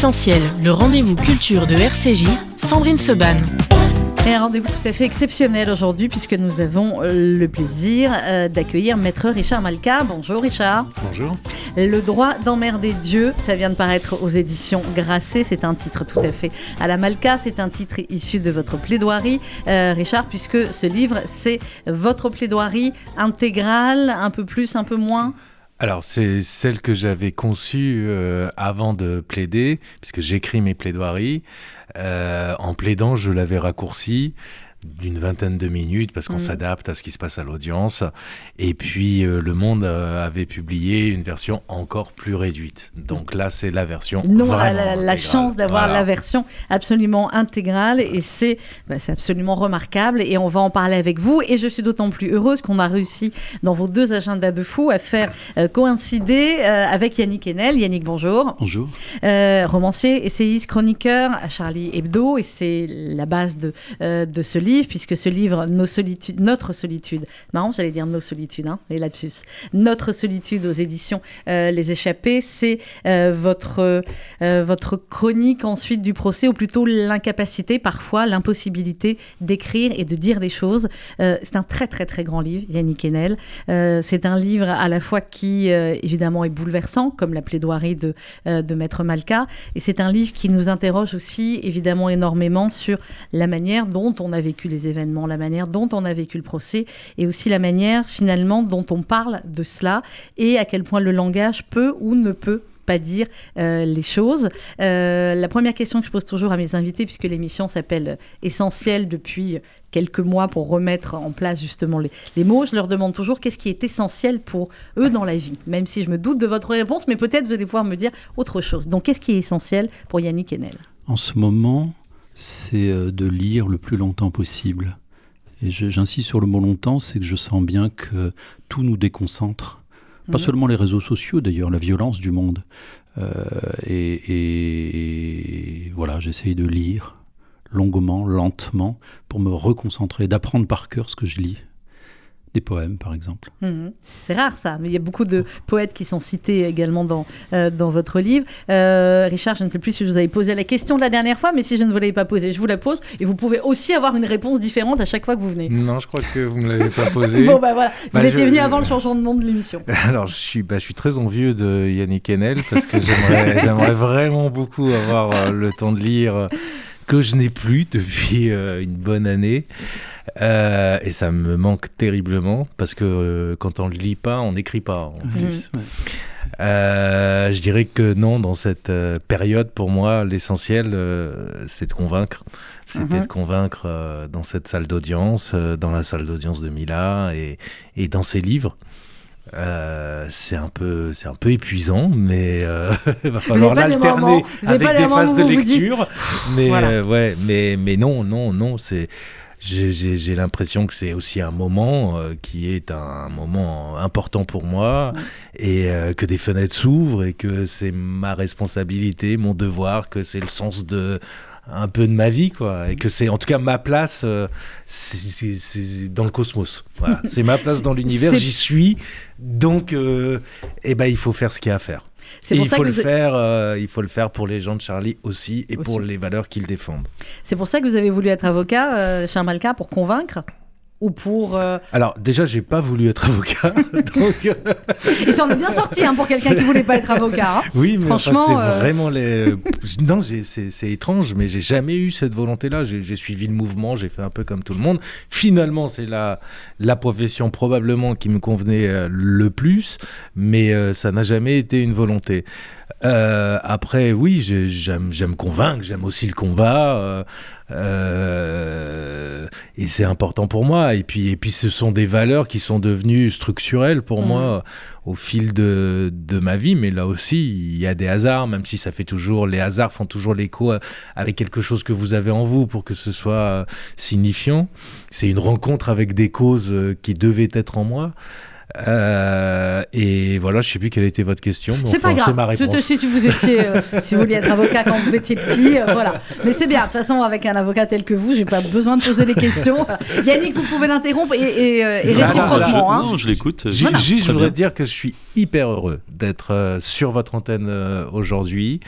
Essentiel, le rendez-vous culture de RCJ, Sandrine Seban. Et un rendez-vous tout à fait exceptionnel aujourd'hui puisque nous avons euh, le plaisir euh, d'accueillir Maître Richard Malka. Bonjour Richard. Bonjour. Le droit d'emmerder Dieu, ça vient de paraître aux éditions Grasset. C'est un titre tout à fait à la Malka. C'est un titre issu de votre plaidoirie, euh, Richard, puisque ce livre, c'est votre plaidoirie intégrale, un peu plus, un peu moins alors, c'est celle que j'avais conçue avant de plaider, puisque j'écris mes plaidoiries. en plaidant, je l'avais raccourci d'une vingtaine de minutes parce qu'on mm. s'adapte à ce qui se passe à l'audience. Et puis euh, Le Monde euh, avait publié une version encore plus réduite. Donc là, c'est la version. Non, la, la, chance d'avoir la version absolument intégrale et c'est bah, absolument remarquable. Et on va en parler avec vous. Et je suis d'autant plus heureuse qu'on a réussi dans vos deux agendas de fou à faire euh, coïncider avec Yannick Enel. Yannick, bonjour. Bonjour. romancier, essayiste, chroniqueur à Charlie Hebdo. Et c'est la base de, de ce livre puisque ce livre, Nos solitudes, Notre solitude, marrant, j'allais dire Nos solitudes, hein, les lapsus, Notre solitude aux éditions euh, Les Échappés, c'est euh, votre, euh, votre chronique ensuite du procès, ou plutôt l'incapacité, parfois l'impossibilité d'écrire et de dire les choses. c'est un très très très grand livre, Yannick Enel. c'est un livre à la fois qui, évidemment, est bouleversant, comme la plaidoirie de, de Maître Malka, et c'est un livre qui nous interroge aussi, évidemment, énormément sur la manière dont on a vécu les événements, la manière dont on a vécu le procès et aussi la manière finalement dont on parle de cela et à quel point le langage peut ou ne peut pas dire euh, les choses. Euh, la première question que je pose toujours à mes invités, puisque l'émission s'appelle Essentiel depuis quelques mois pour remettre en place justement les, les mots, je leur demande toujours qu'est-ce qui est essentiel pour eux dans la vie, même si je me doute de votre réponse, mais peut-être vous allez pouvoir me dire autre chose. Donc qu'est-ce qui est essentiel pour Yannick Enel En ce moment, c'est euh, de lire le plus longtemps possible. Et j'insiste sur le mot longtemps, c'est que je sens bien que tout nous déconcentre. Pas mhm. seulement les réseaux sociaux d'ailleurs, la violence du monde. Euh, et, voilà, j'essaye de lire longuement, lentement, pour me reconcentrer, d'apprendre par cœur ce que je lis des poèmes, par exemple. Mhm. C'est rare ça, mais il y a beaucoup de poètes qui sont cités également dans, euh, dans votre livre. Euh, Richard, je ne sais plus si je vous avais posé la question de la dernière fois, mais si je ne vous l'avais pas posée, je vous la pose. Et vous pouvez aussi avoir une réponse différente à chaque fois que vous venez. Non, je crois que vous ne me l'avez pas posée. bon, bah voilà, vous bah, étiez venu avant le changement de nom de l'émission. Alors, je suis, bah, je suis très envieux de Yannick Enel parce que j'aimerais vraiment beaucoup avoir euh, le temps de lire que je n'ai plus depuis une bonne année. Euh, et ça me manque terriblement parce que euh, quand on ne lit pas, on n'écrit pas en plus. Euh, je dirais que non, dans cette période, pour moi, l'essentiel, c'est de convaincre. C'était mhm. de convaincre dans cette salle d'audience, dans la salle d'audience de Mila et, et dans ses livres. c'est un peu c'est un peu épuisant mais il va falloir l'alterner avec des, phases de lecture mais ouais mais mais non non non c'est j'ai l'impression que c'est aussi un moment euh, qui est un moment important pour moi et euh, que des fenêtres s'ouvrent et que c'est ma responsabilité, mon devoir, que c'est le sens de un peu de ma vie quoi. Et que c'est en tout cas ma place euh, c'est dans le cosmos. Voilà. c'est ma place dans l'univers j'y suis. Donc eh ben il faut faire ce qu'il y a à faire il faut, le faire, euh, il faut le faire pour les gens de Charlie aussi et pour les valeurs qu'ils défendent. C'est pour ça que vous avez voulu être avocat, euh, Charles Malka, pour convaincre ou pour... Euh, Alors déjà, j'ai pas voulu être avocat. donc... Euh, Et ça en est bien sorti hein, pour quelqu'un qui voulait pas être avocat. Hein. Oui, mais franchement, c'est euh, vraiment les... non, c'est étrange, mais j'ai jamais eu cette volonté-là. J'ai suivi le mouvement, j'ai fait un peu comme tout le monde. Finalement, c'est la, la profession probablement qui me convenait le plus, mais ça n'a jamais été une volonté. Après, oui, j'aime convaincre, j'aime aussi le combat. Euh, et c'est important pour moi. Et puis, et puis, ce sont des valeurs qui sont devenues structurelles pour moi mm. au fil de, de, ma vie. Mais là aussi, il y a des hasards, même si ça fait toujours, les hasards font toujours l'écho avec quelque chose que vous avez en vous pour que ce soit signifiant. C'est une rencontre avec des causes qui devaient être en moi. Euh, et voilà, je ne sais plus quelle était votre question. C'est pas grave. Ma réponse. Si, vous étiez, euh, si vous vouliez être avocat quand vous étiez petit, euh, voilà. Mais c'est bien. De toute façon, avec un avocat tel que vous, j'ai pas besoin de poser des questions. Yannick, vous pouvez l'interrompre et, et, réciproquement. Hein. Non, je l'écoute. Juste, je voudrais dire que je suis hyper heureux d'être sur votre antenne aujourd'hui.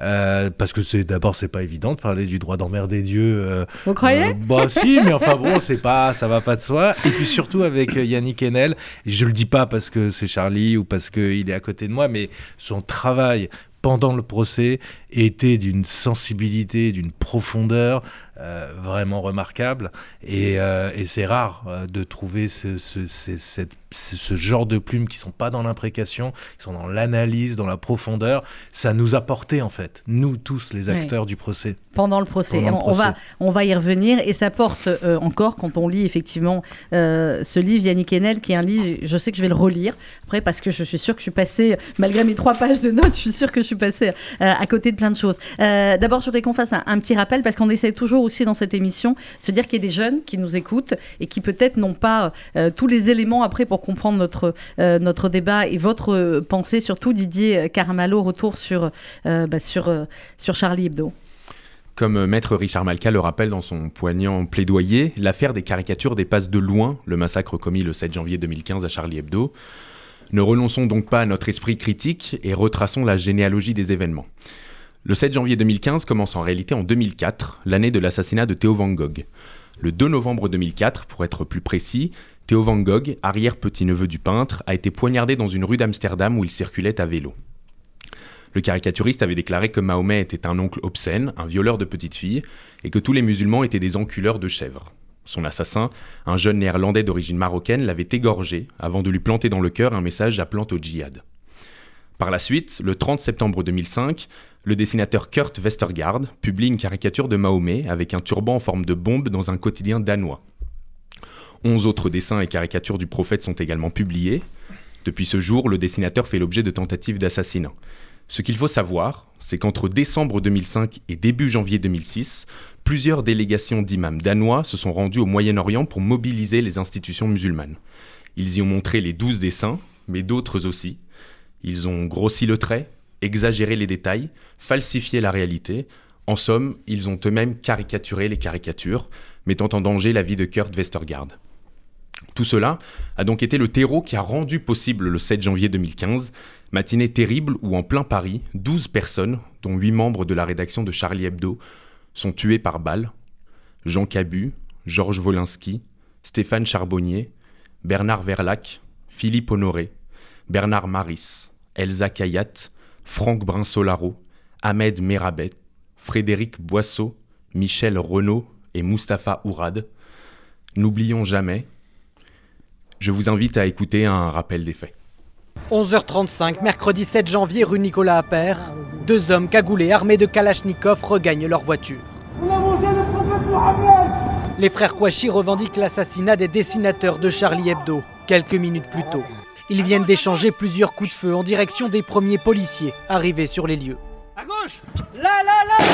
Euh, parce que c'est d'abord c'est pas évident de parler du droit d'emmerder Dieu. Euh, Vous croyez? euh, Bah si, mais enfin bon, c'est pas, ça va pas de soi. Et puis surtout avec Yannick Enel, je le dis pas parce que c'est Charlie ou parce qu'il est à côté de moi, mais son travail pendant le procès était d'une sensibilité, d'une profondeur vraiment remarquable. Et, euh, et c'est rare euh, de trouver ce, ce, cette, ce, genre de plumes qui sont pas dans l'imprécation, qui sont dans l'analyse, dans la profondeur. Ça nous a porté en fait, nous tous les acteurs du procès. Pendant le procès. Pendant le procès. On, va, on va y revenir et ça porte encore quand on lit effectivement ce livre Yannick Enel, qui est un livre, je sais que je vais le relire après parce que je suis sûre que je suis passée, malgré mes trois pages de notes, je suis sûre que je suis passée à côté de plein de choses. D'abord, je voudrais qu'on fasse un, un petit rappel parce qu'on essaie toujours aussi dans cette émission, se dire qu'il y a des jeunes qui nous écoutent et qui peut-être n'ont pas euh, tous les éléments après pour comprendre notre, euh, notre débat et votre pensée, surtout Didier Caramalo, retour sur, euh, bah, sur, sur Charlie Hebdo. Comme maître Richard Malka le rappelle dans son poignant plaidoyer, l'affaire des caricatures dépasse de loin le massacre commis le 7 janvier 2015 à Charlie Hebdo. Ne renonçons donc pas à notre esprit critique et retraçons la généalogie des événements. Le 7 janvier 2015 commence en réalité en 2004, l'année de l'assassinat de Theo Van Gogh. Le 2 novembre 2004, pour être plus précis, Theo Van Gogh, arrière-petit-neveu du peintre, a été poignardé dans une rue d'Amsterdam où il circulait à vélo. Le caricaturiste avait déclaré que Mahomet était un oncle obscène, un violeur de petites filles, et que tous les musulmans étaient des enculeurs de chèvres. Son assassin, un jeune néerlandais d'origine marocaine, l'avait égorgé avant de lui planter dans le cœur un message appelant au djihad. Par la suite, le 30 septembre 2005, le dessinateur Kurt Westergaard publie une caricature de Mahomet avec un turban en forme de bombe dans un quotidien danois. Onze autres dessins et caricatures du prophète sont également publiés. Depuis ce jour, le dessinateur fait l'objet de tentatives d'assassinat. Ce qu'il faut savoir, c'est qu'entre décembre 2005 et début janvier 2006, plusieurs délégations d'imams danois se sont rendues au Moyen-Orient pour mobiliser les institutions musulmanes. Ils y ont montré les douze dessins, mais d'autres aussi. Ils ont grossi le trait, exagérer les détails, falsifier la réalité. En somme, ils ont eux-mêmes caricaturé les caricatures, mettant en danger la vie de Kurt Westergaard. Tout cela a donc été le terreau qui a rendu possible le 7 janvier 2015, matinée terrible où en plein Paris, 12 personnes, dont 8 membres de la rédaction de Charlie Hebdo, sont tuées par balles. Jean Cabu, Georges Wolinski, Stéphane Charbonnier, Bernard Verlac, Philippe Honoré, Bernard Maris, Elsa Kayat, Franck Brinsolaro, Ahmed Merabet, Frédéric Boisseau, Michel Renaud et Mustapha Ourad. N'oublions jamais, je vous invite à écouter un rappel des faits. 11h35, mercredi 7 janvier, rue Nicolas Appert. Deux hommes cagoulés armés de Kalachnikov regagnent leur voiture. Les frères Kouachi revendiquent l'assassinat des dessinateurs de Charlie Hebdo, quelques minutes plus tôt. Ils viennent d'échanger plusieurs coups de feu en direction des premiers policiers arrivés sur les lieux. À gauche Là, là, là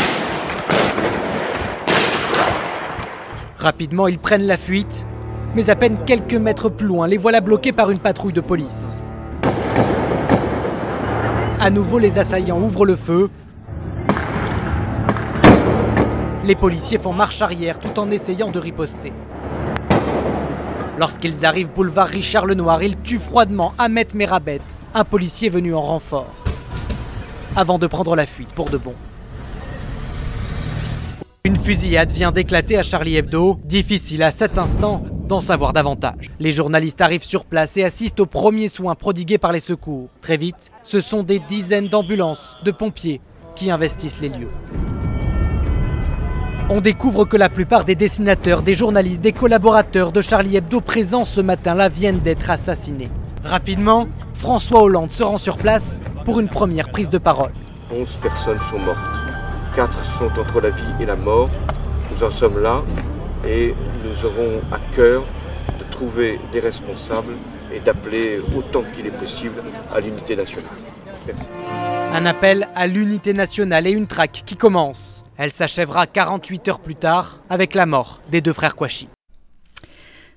Rapidement, ils prennent la fuite, mais à peine quelques mètres plus loin, les voilà bloqués par une patrouille de police. À nouveau, les assaillants ouvrent le feu. Les policiers font marche arrière tout en essayant de riposter. Lorsqu'ils arrivent boulevard Richard Lenoir, ils tuent froidement Ahmet Merabet, un policier venu en renfort, avant de prendre la fuite pour de bon. Une fusillade vient d'éclater à Charlie Hebdo, difficile à cet instant d'en savoir davantage. Les journalistes arrivent sur place et assistent aux premiers soins prodigués par les secours. Très vite, ce sont des dizaines d'ambulances, de pompiers qui investissent les lieux. On découvre que la plupart des dessinateurs, des journalistes, des collaborateurs de Charlie Hebdo présents ce matin-là viennent d'être assassinés. Rapidement, François Hollande se rend sur place pour une première prise de parole. 11 personnes sont mortes. 4 sont entre la vie et la mort. Nous en sommes là et nous aurons à cœur de trouver des responsables et d'appeler autant qu'il est possible à l'unité nationale. Merci. Un appel à l'unité nationale et une traque qui commence. Elle s'achèvera 48 heures plus tard avec la mort des deux frères Kouachi.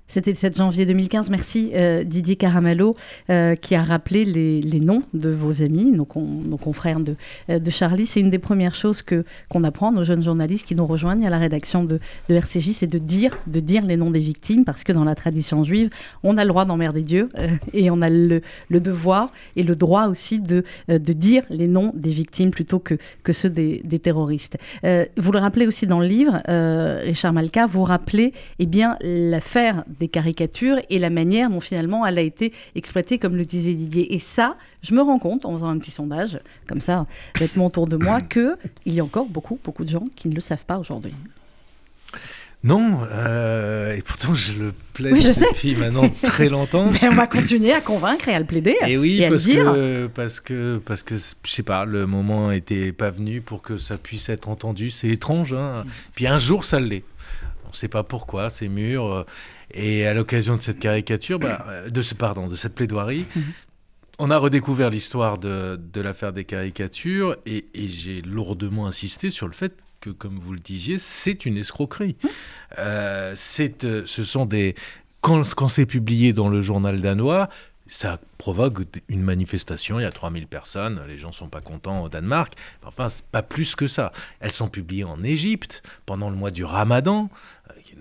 C'était le 7 janvier 2015. Merci euh, Didier Caramallo euh, qui a rappelé les, les, noms de vos amis, nos, nos confrères de, euh, de Charlie. C'est une des premières choses que qu'on apprend nos jeunes journalistes qui nous rejoignent à la rédaction de, de RCJ, c'est de dire, de dire les noms des victimes parce que dans la tradition juive, on a le droit d'emmerder Dieu et on a le, le, devoir et le droit aussi de, de dire les noms des victimes plutôt que, que ceux des, des terroristes. vous le rappelez aussi dans le livre, Richard Malka, vous rappelez eh bien l'affaire des caricatures et la manière dont finalement elle a été exploitée, comme le disait Didier. Et ça, je me rends compte en faisant un petit sondage, comme ça, bêtement autour de moi, qu'il y a encore beaucoup, beaucoup de gens qui ne le savent pas aujourd'hui. Non, euh, et pourtant je le plaide oui, je depuis sais. maintenant très longtemps. Mais on va continuer à convaincre et à le plaider. Et oui, et parce, le dire. Que, parce que parce que je sais pas, le moment n'était pas venu pour que ça puisse être entendu. C'est étrange. Hein Puis un jour, ça l'est. On ne sait pas pourquoi, ces murs. Et à l'occasion de cette caricature, bah, de ce pardon, de cette plaidoirie, mm -hmm. on a redécouvert l'histoire de, de l'affaire des caricatures et, et j'ai lourdement insisté sur le fait que, comme vous le disiez, c'est une escroquerie. Mmh. Euh, c'est, euh, ce sont des quand, quand c'est publié dans le journal danois, ça provoque une manifestation, il y a 3000 personnes, les gens ne sont pas contents au Danemark, enfin, pas plus que ça. Elles sont publiées en Égypte pendant le mois du Ramadan,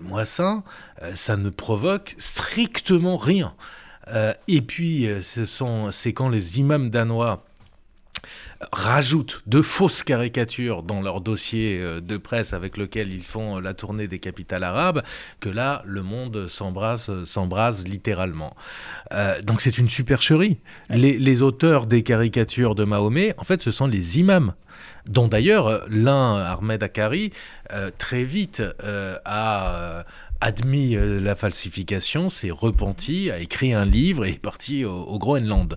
mois saint, euh, ça ne provoque strictement rien. Euh, et puis, euh, ce sont, c'est quand les imams danois rajoutent de fausses caricatures dans leur dossier de presse avec lequel ils font la tournée des capitales arabes, que là, le monde s'embrase, s'embrase littéralement. Euh, donc c'est une supercherie. Les, les auteurs des caricatures de Mahomet, en fait, ce sont les imams dont d'ailleurs l'un, Ahmed Akari, euh, très vite euh, a admis euh, la falsification, s'est repenti, a écrit un livre et est parti au, au Groenland.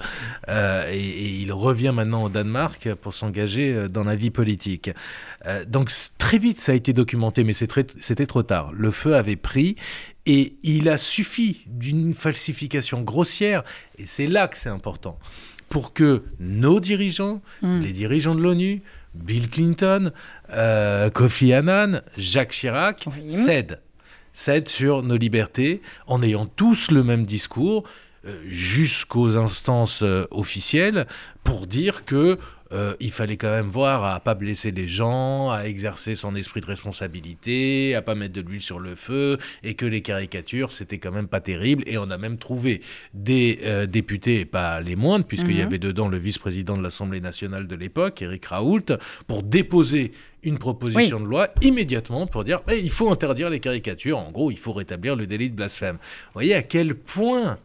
Euh, et, et, il revient maintenant au Danemark pour s'engager euh, dans la vie politique. Euh, donc très vite ça a été documenté, mais c'était trop tard. Le feu avait pris et il a suffi d'une falsification grossière, et c'est là que c'est important, pour que nos dirigeants, mm. les dirigeants de l'ONU, Bill Clinton, euh, Kofi Annan, Jacques Chirac, oui. cèdent cède sur nos libertés en ayant tous le même discours euh, jusqu'aux instances euh, officielles pour dire que euh, il fallait quand même voir à pas blesser les gens, à exercer son esprit de responsabilité, à pas mettre de l'huile sur le feu, et que les caricatures c'était quand même pas terrible. Et on a même trouvé des euh, députés, pas les moindres, puisqu'il y avait dedans le vice-président de l'Assemblée nationale de l'époque, Éric Raoult, pour déposer une proposition oui. de loi immédiatement pour dire eh, il faut interdire les caricatures. En gros, il faut rétablir le délit de blasphème. Vous voyez à quel point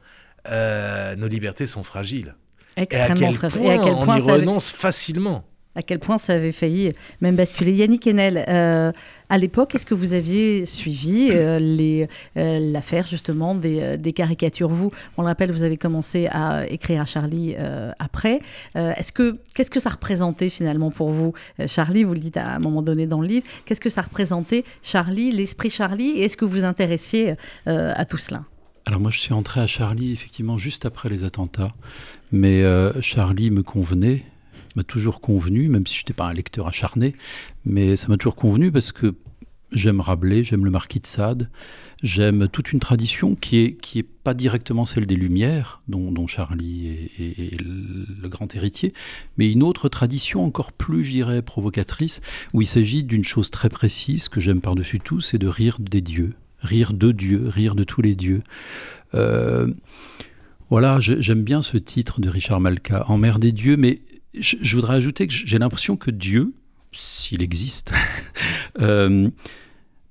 euh, nos libertés sont fragiles. Extrêmement. Et à quel point on y renonce avait... facilement. À quel point ça avait failli même basculer. Yannick Enel, euh, à l'époque, est-ce que vous aviez suivi euh, euh, l'affaire justement des, des, caricatures? Vous, on le rappelle, vous avez commencé à écrire à Charlie euh, après. est-ce que qu'est-ce que ça représentait finalement pour vous, Charlie Vous le dites à un moment donné dans le livre. Qu'est-ce que ça représentait, Charlie, l'esprit Charlie Et est-ce que vous vous intéressiez à tout cela? Alors moi je suis entré à Charlie effectivement juste après les attentats, mais euh, Charlie me convenait, m'a toujours convenu, même si je n'étais pas un lecteur acharné, mais ça m'a toujours convenu parce que j'aime Rabelais, j'aime le Marquis de Sade, j'aime toute une tradition qui est qui est pas directement celle des Lumières, dont, Charlie est, le grand héritier, mais une autre tradition encore plus, je dirais, provocatrice, où il s'agit d'une chose très précise que j'aime par-dessus tout, c'est de rire des dieux rire de Dieu, rire de tous les dieux. Euh, voilà, j'aime bien ce titre de Richard Malka, En mer des dieux, mais je, je voudrais ajouter que j'ai l'impression que Dieu, s'il existe, euh,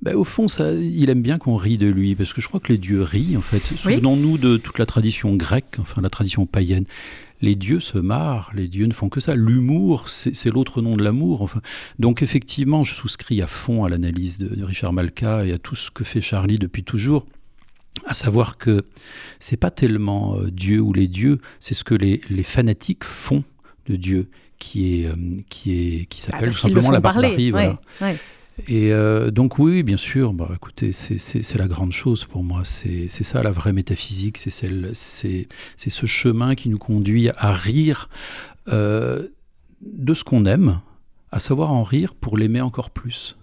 bah, au fond, ça, il aime bien qu'on rie de lui, parce que je crois que les dieux rient, en fait. Souvenons-nous de toute la tradition grecque, enfin la tradition païenne. Les dieux se marrent, les dieux ne font que ça. L'humour, c'est l'autre nom de l'amour. Enfin, donc effectivement, je souscris à fond à l'analyse de, de Richard Malka et à tout ce que fait Charlie depuis toujours à savoir que c'est pas tellement euh, Dieu ou les dieux, c'est ce que les, les, fanatiques font de Dieu qui est euh, qui est qui s'appelle ah, simplement la barbarie. Voilà. Ouais, ouais. Et euh, donc oui, bien sûr, bah, écoutez, c'est la grande chose pour moi. C'est ça la vraie métaphysique, c'est ce chemin qui nous conduit à rire euh, de ce qu'on aime, à savoir en rire pour l'aimer encore plus.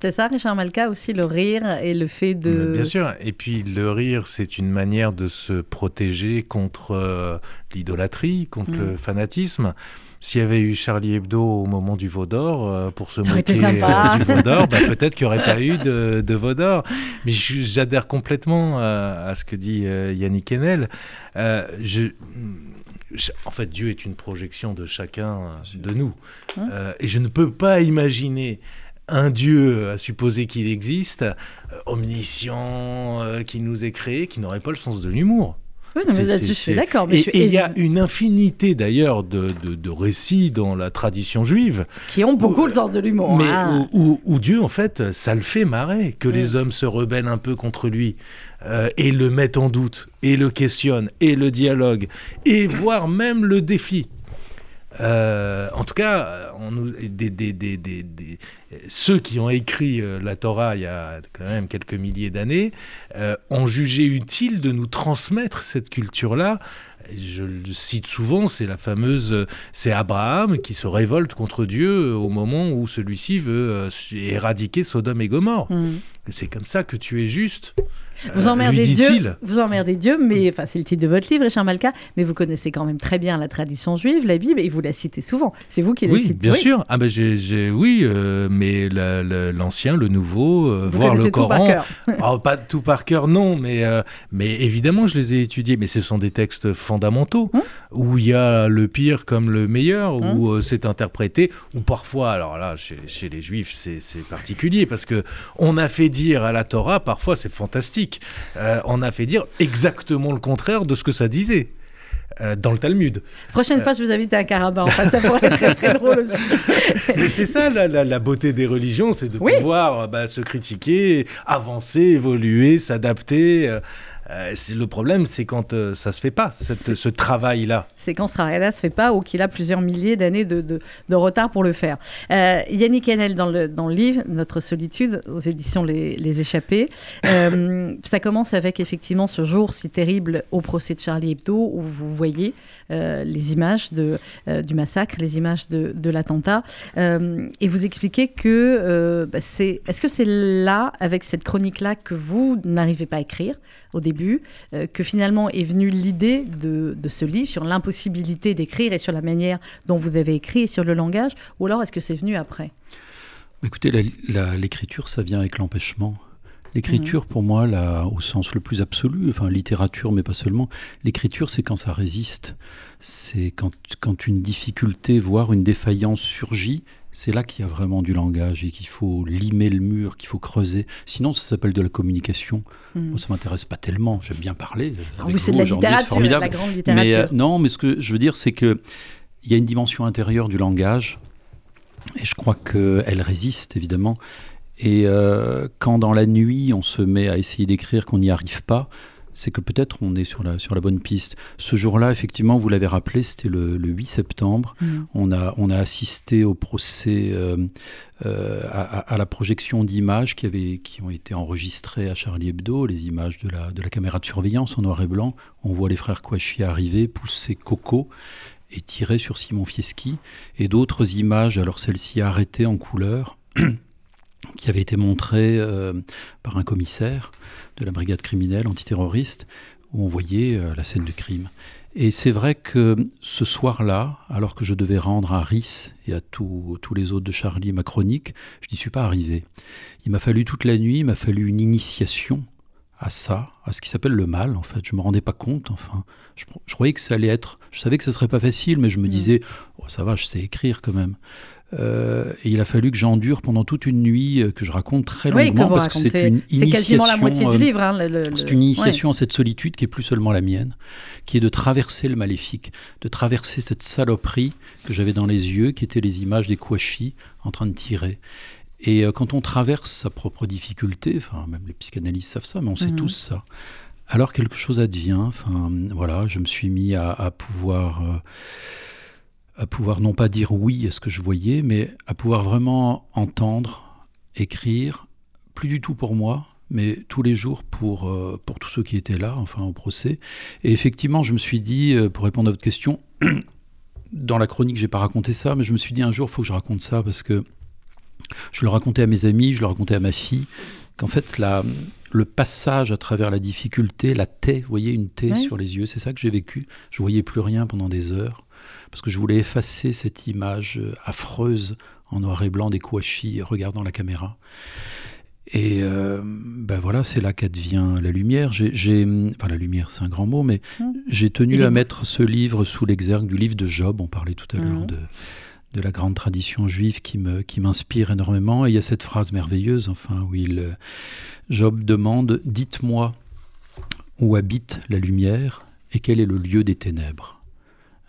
C'est ça, Richard Malka, aussi le rire et le fait de... Bien sûr, et puis le rire, c'est une manière de se protéger contre euh, l'idolâtrie, contre Mm. le fanatisme. S'il y avait eu Charlie Hebdo au moment du veau d'or, euh, pour se Ça moquer euh, du veau d'or, bah, peut-être qu'il n'y aurait pas eu de, de veau d'or. Mais j'adhère complètement à, à ce que dit euh, Yannick Enel. Euh, je- en fait, Dieu est une projection de chacun euh, de nous. Euh, et je ne peux pas imaginer un Dieu, à supposer qu'il existe, euh, omniscient, euh, qui nous ait créés, qui n'aurait pas le sens de l'humour. Oui, non, mais je suis d'accord. Et il y a une infinité d'ailleurs de, de- de récits dans la tradition juive, Qui ont beaucoup le sens de l'humour. mais hein. où, où- où Dieu en fait, ça le fait marrer que Mm. les hommes se rebellent un peu contre lui euh, et le mettent en doute et le questionnent et le dialogue et voire même le défi. Euh, en tout cas, euh, ceux qui ont écrit euh, la Torah il y a quand même quelques milliers d'années ont jugé utile de nous transmettre cette culture-là. Je le cite souvent, c'est la fameuse, c'est Abraham qui se révolte contre Dieu au moment où celui-ci veut éradiquer Sodome et Gomorre. Mm. C'est comme ça que tu es juste. Vous euh, emmerdez lui Dieu, vous emmerdez Dieu, mais enfin c'est le titre de votre livre, Richard Malka, mais vous connaissez quand même très bien la tradition juive, la Bible, et vous la citez souvent. C'est vous qui la Oui, citez. bien sûr. Ah ben j'ai, oui, euh, mais la- la- l'ancien, le nouveau, euh, voir le tout par Coran. cœur. Alors, pas tout par cœur, non, mais, euh, mais évidemment, je les ai étudiés. Mais ce sont des textes fondamentaux Hum. où il y a le pire comme le meilleur, Hum. où c'est interprété, ou parfois, alors là, chez, chez les Juifs, c'est, c'est particulier parce que on a fait dire à la Torah, parfois, c'est fantastique. euh, on a fait dire exactement le contraire de ce que ça disait. euh, dans le Talmud. Prochaine fois, je vous invite à un carabin. Enfin, ça pourrait être très, très drôle aussi. Mais c'est ça la, la- la beauté des religions, c'est de Oui. pouvoir euh, bah, se critiquer, avancer, évoluer, s'adapter. Euh, le problème, c'est quand euh, ça se fait pas, cette- ce travail-là. C'est quand ce travail-là se fait pas ou qu'il a plusieurs milliers d'années de, de- de retard pour le faire. Euh, Yannick Henel, dans le, dans le livre Notre solitude, aux éditions Les, Les Échappés, ça commence avec effectivement ce jour si terrible au procès de Charlie Hebdo, où vous voyez les images de, du massacre, les images de, de l'attentat, et vous expliquez que bah, c'est. Est-ce que c'est là, avec cette chronique-là, que vous n'arrivez pas à écrire au début, euh, que finalement est venue l'idée de, de ce livre sur l'impossibilité d'écrire et sur la manière dont vous avez écrit et sur le langage, ou alors est-ce que c'est venu après? Écoutez, l'écriture, ça vient avec l'empêchement. L'écriture, pour moi, là, au sens le plus absolu, enfin littérature, mais pas seulement, l'écriture, c'est quand ça résiste. C'est quand, quand une difficulté, voire une défaillance surgit, c'est là qu'il y a vraiment du langage et qu'il faut limer le mur, qu'il faut creuser. Sinon, ça s'appelle de la communication. Mhm. Moi, ça m'intéresse pas tellement. J'aime bien parler. Alors avec vous, c'est de la littérature, formidable. la grande Mais littérature. euh, non, mais ce que je veux dire, c'est que il y a une dimension intérieure du langage, et je crois qu'elle résiste évidemment. Et euh, quand dans la nuit on se met à essayer d'écrire qu'on n'y arrive pas, c'est que peut-être on est sur la, sur la bonne piste. Ce jour-là, effectivement, vous l'avez rappelé, c'était le, le 8 septembre. Mhm. On a, on a assisté au procès, euh, euh, à, la projection d'images qui, avaient- qui ont été enregistrées à Charlie Hebdo, les images de la, de la caméra de surveillance en noir et blanc. On voit les frères Kouachi arriver, pousser Coco et tirer sur Simon Fieschi. Et d'autres images, alors celle-ci arrêtée en couleur, qui avait été montrée euh, par un commissaire de la brigade criminelle antiterroriste, où on voyait euh, la scène du crime. Et c'est vrai que ce soir-là, alors que je devais rendre à Rhys et à tous tous les autres de Charlie ma chronique, je n'y suis pas arrivé. Il m'a fallu toute la nuit, il m'a fallu une initiation à ça, à ce qui s'appelle le mal, en fait. Je me rendais pas compte, enfin. Je, je croyais que ça allait être... Je savais que ce serait pas facile, mais je me Mm. disais, oh, ça va, je sais écrire quand même. Euh, et il a fallu que j'endure pendant toute une nuit, euh, que je raconte très Oui, que longuement, parce que c'est une C'est initiation... quasiment la moitié euh, du livre. hein, c'est une ouais. initiation à cette solitude qui est plus seulement la mienne, qui est de traverser le maléfique, de traverser cette saloperie que j'avais dans les yeux, qui étaient les images des Kouachi en train de tirer. Et euh, quand on traverse sa propre difficulté, enfin même les psychanalystes savent ça, mais on sait Mhm. tous ça. Alors quelque chose advient. Enfin voilà, je me suis mis à, à pouvoir, euh, à pouvoir non pas dire oui à ce que je voyais, mais à pouvoir vraiment entendre, écrire, plus du tout pour moi, mais tous les jours pour, euh, pour tous ceux qui étaient là, enfin au procès. Et effectivement, je me suis dit, euh, pour répondre à votre question, dans la chronique, j'ai pas raconté ça, mais je me suis dit un jour, il faut que je raconte ça parce que je le racontais à mes amis, je le racontais à ma fille, qu'en fait, la, le passage à travers la difficulté, la taie, vous voyez, une taie sur les yeux, c'est ça que j'ai vécu. Je voyais plus rien pendant des heures, parce que je voulais effacer cette image euh, affreuse en noir et blanc des Kouachi regardant la caméra. Et euh, ben voilà, c'est là qu'advient la lumière. J'ai, enfin, la lumière, c'est un grand mot, mais mmh. j'ai tenu à mettre ce livre sous l'exergue du livre de Job. On parlait tout à l'heure mmh. de, de la grande tradition juive qui, me, qui m'inspire énormément. Et il y a cette phrase merveilleuse, enfin, où il, euh, Job demande Dites-moi où habite la lumière et quel est le lieu des ténèbres?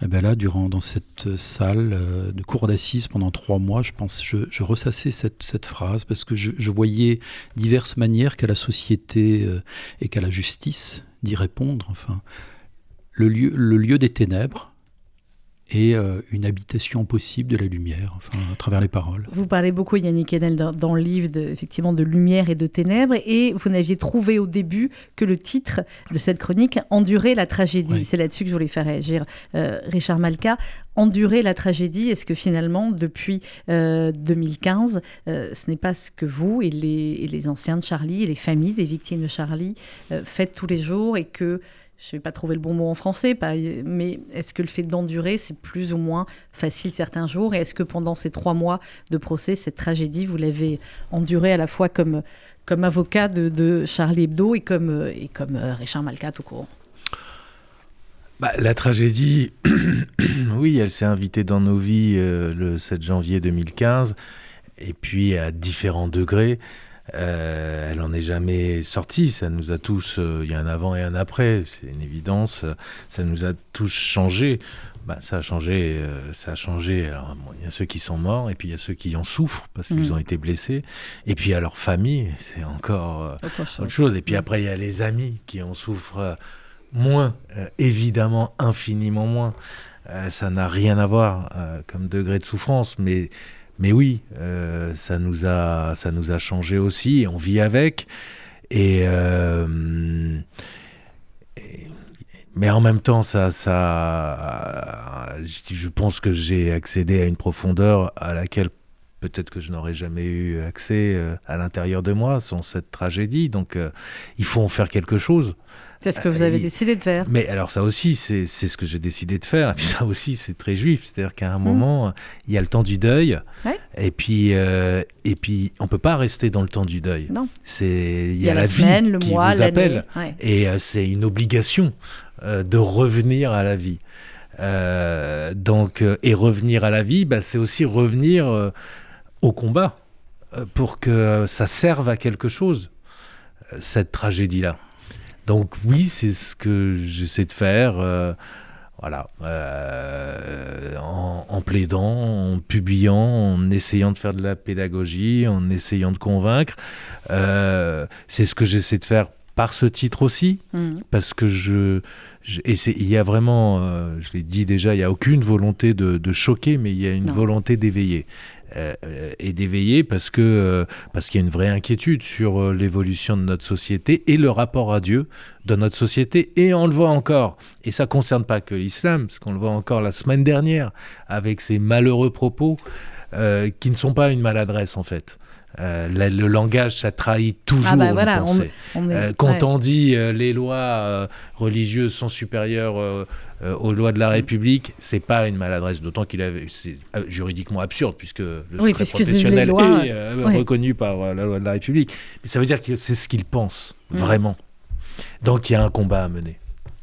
Eh bien là, durant dans cette salle euh, de cour d'assises pendant trois mois, je pense, je, ressassais cette, phrase parce que je, je, voyais diverses manières qu'a la société euh, et qu'a la justice d'y répondre. Enfin, le lieu, le lieu des ténèbres, et euh, une habitation possible de la lumière, enfin, à travers les paroles. Vous parlez beaucoup, Yannick Enel, dans, le livre de, effectivement de lumière et de ténèbres, et vous n'aviez trouvé au début que le titre de cette chronique, Endurer la tragédie. C'est là-dessus que je voulais faire réagir euh, Richard Malka. Endurer la tragédie, est-ce que finalement, depuis 2015, euh, ce n'est pas ce que vous et les, et les, anciens de Charlie et les familles des victimes de Charlie faites tous les jours et que je ne vais pas trouver le bon mot en français, mais est-ce que le fait d'endurer, c'est plus ou moins facile certains jours? Et est-ce que pendant ces trois mois de procès, cette tragédie, vous l'avez endurée à la fois comme, comme avocat de, Charlie Hebdo et comme, et comme euh, Richard Malkat au courant? Bah, la tragédie, oui, elle s'est invitée dans nos vies euh, le 7 janvier 2015, et puis à différents degrés. Euh, elle en est jamais sortie. Ça nous a tous, euh, il y a un avant et un après, c'est une évidence. Ça nous a tous changé. Bah, ça a changé, euh, ça a changé. Alors, il y a ceux qui sont morts et puis il y a ceux qui en souffrent parce qu'ils mm. ont été blessés. Et puis à leur famille, c'est encore autre, chose. Et puis après, il y a les amis qui en souffrent moins, évidemment, infiniment moins. ça n'a rien à voir comme degré de souffrance, mais mais oui, euh, ça, nous a, ça changé aussi, on vit avec. Euh, et, mais en même temps, ça, ça, je pense que j'ai accédé à une profondeur à laquelle peut-être que je n'aurais jamais eu accès euh, à l'intérieur de moi sans cette tragédie. Donc, il faut en faire quelque chose. C'est ce que vous avez décidé de faire. Mais alors ça aussi, c'est ce que j'ai décidé de faire. Et puis ça aussi, c'est très juif. C'est-à-dire qu'à un mmh. moment, il y a le temps du deuil. Et puis, euh, et puis, on peut pas rester dans le temps du deuil. Non. C'est il y, a, la, vie le qui mois, vous appelle. Et euh, c'est une obligation euh, de revenir à la vie. donc, et revenir à la vie, bah, c'est aussi revenir au combat pour que ça serve à quelque chose cette tragédie-là. Donc oui, c'est ce que j'essaie de faire. Euh, voilà, euh, en, plaidant, en publiant, en essayant de faire de la pédagogie, en essayant de convaincre. Euh, c'est ce que j'essaie de faire par ce titre aussi, mmh. parce que je, il y a vraiment, je l'ai dit déjà, il n'y a aucune volonté de, choquer, mais il y a une volonté d'éveiller. Euh, et d'éveiller parce que euh, parce qu'il y a une vraie inquiétude sur euh, l'évolution de notre société et le rapport à Dieu de notre société. Et on le voit encore. Et ça concerne pas que l'islam parce qu'on le voit encore la semaine dernière avec ces malheureux propos qui ne sont pas une maladresse en fait euh, le, langage, ça trahit toujours ah bah voilà, euh, quand on dit euh, les lois religieuses sont supérieures aux lois de la République, c'est pas une maladresse, d'autant qu'il est juridiquement absurde puisque le oui, professionnel est reconnu par la loi de la République. Mais ça veut dire que c'est ce qu'il pense mm. vraiment. Donc il y a un combat à mener.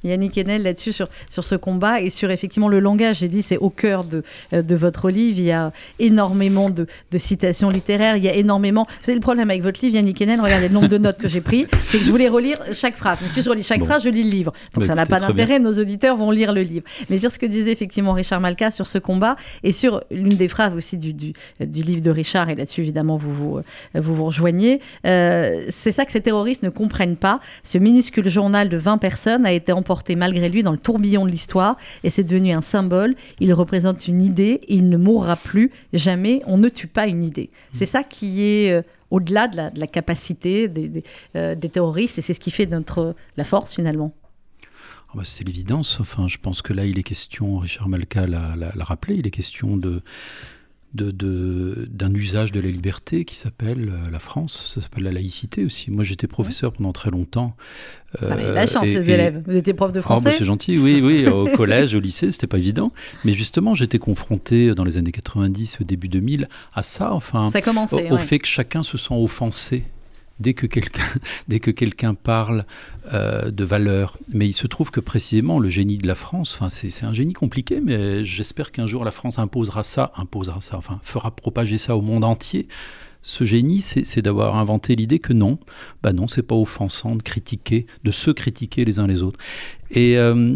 Yannick Enel là-dessus, sur, sur ce combat et sur effectivement le langage. J'ai dit, c'est au cœur de, euh, de votre livre. Il y a énormément de, de citations littéraires. Il y a énormément. C'est le problème avec votre livre, Yannick Enel. Regardez le nombre de notes que j'ai pris. C'est que je voulais relire chaque phrase. Si je relis chaque phrase, je lis le livre. Donc ça n'a pas d'intérêt. Nos auditeurs vont lire le livre. Mais sur ce que disait effectivement Richard Malka sur ce combat et sur l'une des phrases aussi du, du, du, livre de Richard, et là-dessus évidemment vous vous, vous, vous rejoignez, euh, c'est ça que ces terroristes ne comprennent pas. Ce minuscule journal de 20 personnes a été emporté malgré lui dans le tourbillon de l'histoire et c'est devenu un symbole. Il représente une idée et il ne mourra plus jamais. On ne tue pas une idée. C'est mm. ça qui est euh, au-delà de la, capacité euh, des, terroristes et c'est ce qui fait notre, la force finalement. Ah bah, c'est l'évidence. Enfin, je pense que là, il est question, Richard Malka l'a rappelé, il est question de d'un usage de la liberté qui s'appelle euh, la France, ça s'appelle la laïcité aussi. Moi, j'étais professeur pendant très longtemps. Euh, ah, la chance, les élèves. Vous étiez prof de oh, bah, français C'est gentil, oui, oui. au collège, au lycée, c'était pas évident. Mais justement, j'étais confronté dans les années 90, au début 2000, à ça, enfin, ça au, au fait que chacun se sent offensé dès que quelqu'un dès que quelqu'un parle euh, de valeur. Mais il se trouve que précisément le génie de la France, enfin c'est un génie compliqué, mais j'espère qu'un jour la France imposera ça, imposera ça, enfin fera propager ça au monde entier. Ce génie, c'est d'avoir inventé l'idée que non, bah non, c'est pas offensant de critiquer, de se critiquer les uns les autres. Et euh,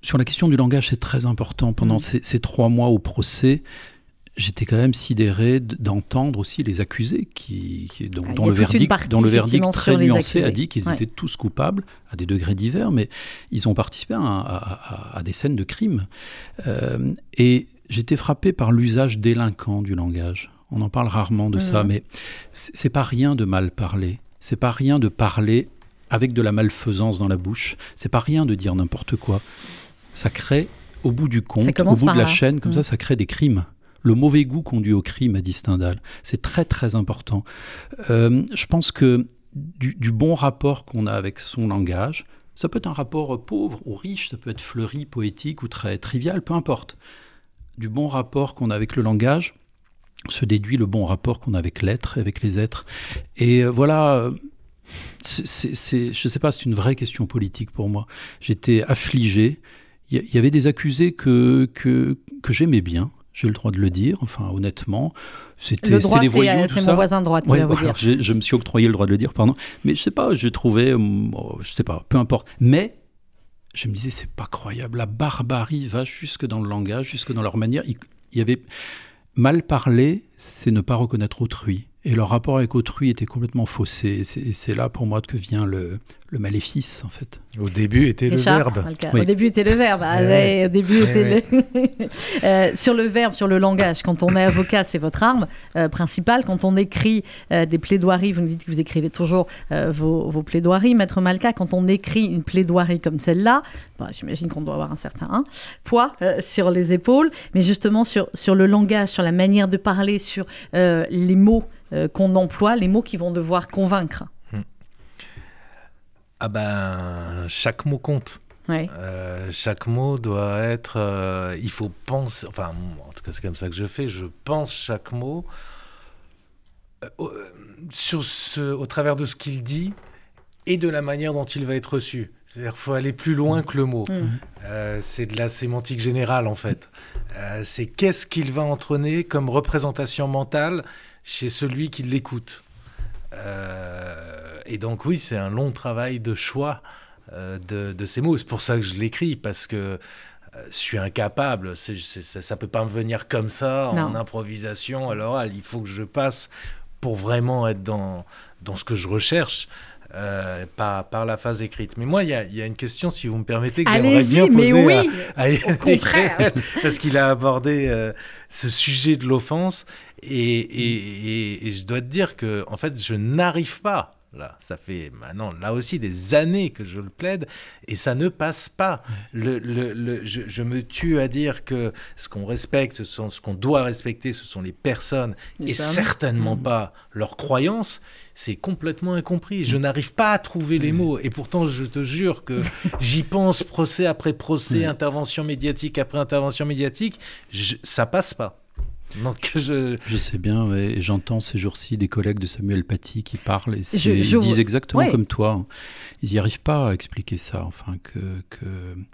sur la question du langage, c'est très important. Pendant mmh. ces, trois mois au procès, j'étais quand même sidéré d'entendre aussi les accusés qui, dont, ah, le verdict, le verdict très nuancé a dit qu'ils étaient tous coupables à des degrés divers, mais ils ont participé à, des scènes de crimes. Euh, et j'étais frappé par l'usage délinquant du langage. On en parle rarement de ça, mhm. mais c'est pas rien de mal parler. C'est pas rien de parler avec de la malfaisance dans la bouche. C'est pas rien de dire n'importe quoi. Ça crée, au bout du compte, au bout de la chaîne, comme ça, mhm. ça crée des crimes. Le mauvais goût conduit au crime, a dit Stendhal. C'est très très important. Euh, je pense que du, bon rapport qu'on a avec son langage, ça peut être un rapport pauvre ou riche, ça peut être fleuri, poétique ou très trivial, peu importe. Du bon rapport qu'on a avec le langage se déduit le bon rapport qu'on a avec l'être avec les êtres. Et euh, voilà, c'est, je ne sais pas, c'est une vraie question politique pour moi. J'étais affligé. Il y, avait des accusés que, que j'aimais bien, j'ai le droit de le dire, enfin honnêtement. C'était droit, c'est euh, mon voisin de droite. je, je, me suis octroyé le droit de le dire, pardon. Mais je sais pas, je trouvais, euh, je sais pas, peu importe. Mais je me disais, c'est pas croyable. La barbarie va jusque dans le langage, jusque dans leur manière. Il, il y avait mal parler, c'est ne pas reconnaître autrui. Et leur rapport avec autrui était complètement faussé. C'est là pour moi que vient le, le maléfice, en fait. Au début était le verbe. Au début était le verbe. au début était sur le verbe, sur le langage. Quand on est avocat, c'est votre arme euh, principale. Quand on écrit euh, des plaidoiries, vous nous dites que vous écrivez toujours euh, vos, vos, plaidoiries, Maître Malka. Quand on écrit une plaidoirie comme celle-là, bah, j'imagine qu'on doit avoir un certain hein, poids sur les épaules. Mais justement, sur, sur le langage, sur la manière de parler, sur les mots euh, qu'on emploie, les mots qui vont devoir convaincre hmm. Ah ben, chaque mot compte. Euh, chaque mot doit être. Euh, il faut penser. Enfin, en tout cas, c'est comme ça que je fais. Je pense chaque mot au, sur ce, au travers de ce qu'il dit et de la manière dont il va être reçu. C'est-à-dire qu'il faut aller plus loin que le mot. Hmm. c'est de la sémantique générale, en fait. c'est qu'est-ce qu'il va entraîner comme représentation mentale chez celui qui l'écoute. Euh, et donc oui, c'est un long travail de choix euh, de, ces mots. C'est pour ça que je l'écris, parce que euh, je suis incapable. ça ne peut pas me venir comme ça, en improvisation, à l'oral. Il faut que je passe pour vraiment être dans, dans ce que je recherche. Euh, par, par, la phase écrite. Mais moi, il y, y, a une question, si vous me permettez, que j'aimerais bien poser oui, à, à parce qu'il a abordé euh, ce sujet de l'offense, et, et, et, je dois te dire que, en fait, je n'arrive pas. Là, ça fait maintenant, là aussi, des années que je le plaide, et ça ne passe pas. Le, le, je, je, me tue à dire que ce qu'on respecte, ce, sont, ce qu'on doit respecter, ce sont les personnes, et certainement mmh. pas leurs croyances c'est complètement incompris. Je n'arrive pas à trouver les mots. Et pourtant, je te jure que j'y pense procès après procès, intervention médiatique après intervention médiatique. ça passe pas. Donc je... je sais bien, et j'entends ces jours-ci des collègues de Samuel Paty qui parlent et ils disent exactement comme toi. Ils n'y arrivent pas à expliquer ça. Enfin, que, que...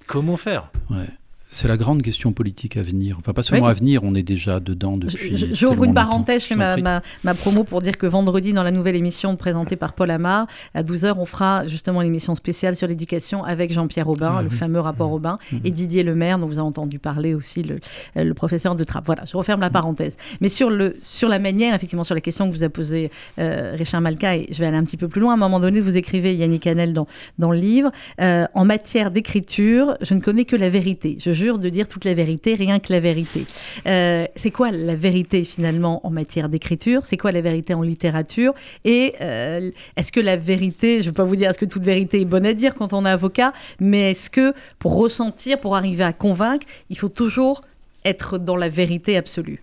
Comment faire? Ouais. C'est la grande question politique à venir. Enfin, pas seulement à venir, on est déjà dedans depuis. J'ouvre une parenthèse, je fais ma, ma, promo pour dire que vendredi, dans la nouvelle émission présentée par Paul Amar, à 12h, on fera justement l'émission spéciale sur l'éducation avec Jean-Pierre Aubin, ah le fameux rapport mmh. Aubin, mmh. et Didier Lemaire, dont vous avez entendu parler aussi, le, le professeur de Trappes. Voilà, je referme la mmh. parenthèse. Mais sur, le, sur la manière, effectivement, sur la question que vous a posée euh, Richard Malka, et je vais aller un petit peu plus loin, à un moment donné, vous écrivez, Yannick Canel, dans, dans le livre, euh, en matière d'écriture, je ne connais que la vérité. Je de dire toute la vérité, rien que la vérité. Euh, c'est quoi la vérité finalement en matière d'écriture? C'est quoi la vérité en littérature? Et euh, est-ce que la vérité, je ne vais pas vous dire est-ce que toute vérité est bonne à dire quand on est avocat, mais est-ce que pour ressentir, pour arriver à convaincre, il faut toujours être dans la vérité absolue?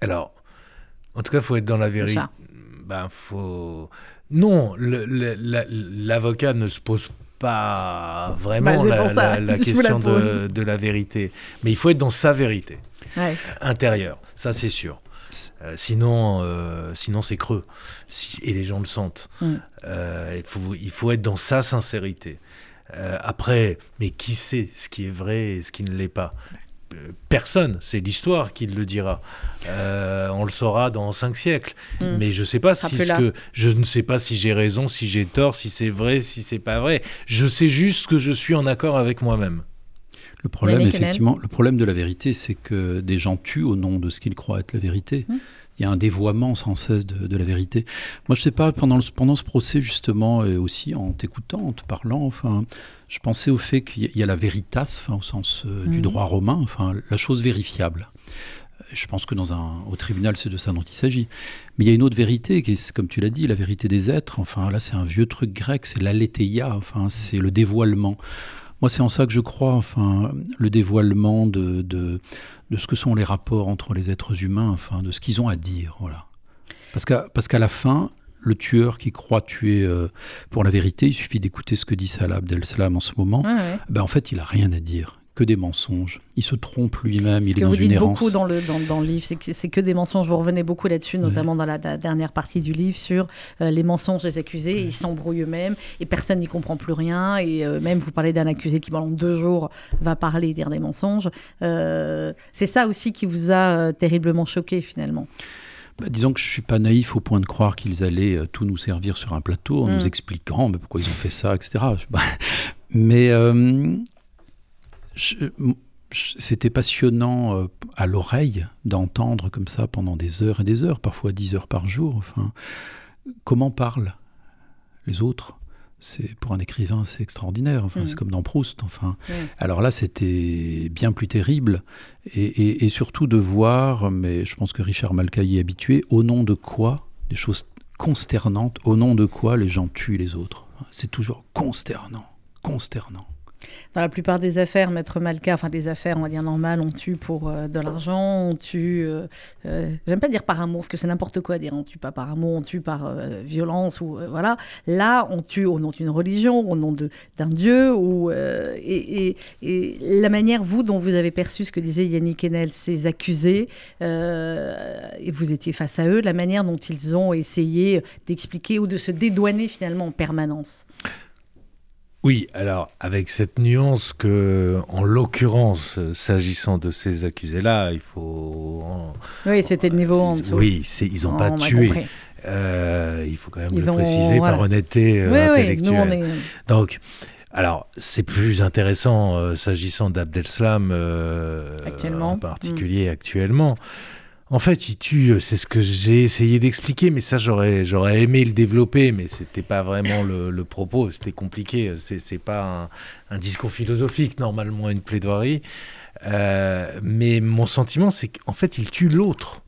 Alors, en tout cas, il faut être dans la vérité. Ben, faut... Non, l'avocat ne se pose pas vraiment bah, la, question de, la vérité. Mais il faut être dans sa vérité intérieure, ça c'est sûr. Euh, sinon, euh, sinon c'est creux. et les gens le sentent. Mm. Euh, il, faut, il faut être dans sa sincérité. après, mais qui sait ce qui est vrai et ce qui ne l'est pas? Personne, c'est l'histoire qui le dira. on le saura dans cinq siècles. Mm. Mais je sais pas si que je ne sais pas si j'ai raison, si j'ai tort, si c'est vrai, si c'est pas vrai. Je sais juste que je suis en accord avec moi-même. Le problème, effectivement, le problème de la vérité, c'est que des gens tuent au nom de ce qu'ils croient être la vérité. Hum. Il y a un dévoiement sans cesse de, la vérité. Moi, je sais pas, pendant, le, pendant ce procès, justement, et aussi en t'écoutant, en te parlant, enfin, je pensais au fait qu'il y a la veritas, enfin, au sens euh, du hum. droit romain, enfin, la chose vérifiable. Je pense que dans un, au tribunal, c'est de ça dont il s'agit. Mais il y a une autre vérité, qui est, comme tu l'as dit, la vérité des êtres. Enfin, là, c'est un vieux truc grec, c'est l'aletheia, enfin, c'est le dévoilement. Moi, c'est en ça que je crois, enfin, le dévoilement de, de, de, ce que sont les rapports entre les êtres humains, enfin, de ce qu'ils ont à dire, voilà. Parce qu'à parce qu'à la fin, le tueur qui croit tuer euh, pour la vérité, il suffit d'écouter ce que dit Salah Abdel-Salam en ce moment, ben, en fait, il a rien à dire que des mensonges. Il se trompe lui-même, il est dans une errance. beaucoup dans le, dans, dans le livre, c'est que des mensonges. Vous revenez beaucoup là-dessus, notamment dans la, dernière partie du livre, sur euh, les mensonges des accusés. Ils s'embrouillent eux-mêmes et personne n'y comprend plus rien. Et euh, même, vous parlez d'un accusé qui, pendant deux jours, va parler et dire des mensonges. Euh, c'est ça aussi qui vous a terriblement choqué, finalement. Bah, disons que je ne suis pas naïf au point de croire qu'ils allaient tout nous servir sur un plateau en nous mm. expliquant mais pourquoi ils ont fait ça, etc. mais c'était passionnant euh, à l'oreille d'entendre comme ça pendant des heures et des heures, parfois dix heures par jour. Enfin, comment parlent les autres c'est pour un écrivain, c'est extraordinaire. Enfin, c'est mm. comme dans Proust. Enfin, alors là, c'était bien plus terrible, et, surtout de voir, mais je pense que Richard Malka y est habitué, au nom de quoi des choses consternantes, au nom de quoi les gens tuent les autres. C'est toujours consternant, consternant. Dans la plupart des affaires, Maître Malka, enfin des affaires, on va dire normales, on tue pour euh, de l'argent, on tue, euh, euh, j'aime pas dire par amour, parce que c'est n'importe quoi dire, on tue pas par amour, on tue par violence, ou voilà. Là, on tue au nom d'une religion, au nom d'un dieu, ou, et, et, la manière, vous, dont vous avez perçu ce que disait Yannick Enel, ces accusés, et vous étiez face à eux, la manière dont ils ont essayé d'expliquer ou de se dédouaner finalement en permanence. Oui, alors avec cette nuance que, en l'occurrence, s'agissant de ces accusés-là, il faut. Oui, c'était de niveau en dessous. Oui, ils n'ont pas tué. Euh, il faut quand même le préciser par honnêteté euh, intellectuelle. Donc, alors, c'est plus intéressant euh, s'agissant d'Abdelslam en particulier actuellement. En fait, il tue, euh, c'est ce que j'ai essayé d'expliquer, mais ça, j'aurais, j'aurais aimé le développer, mais c'était pas vraiment le, propos, c'était compliqué. C'est, c'est pas un, discours philosophique, normalement, une plaidoirie. Euh, mais mon sentiment, c'est qu'en fait, il tue l'autre.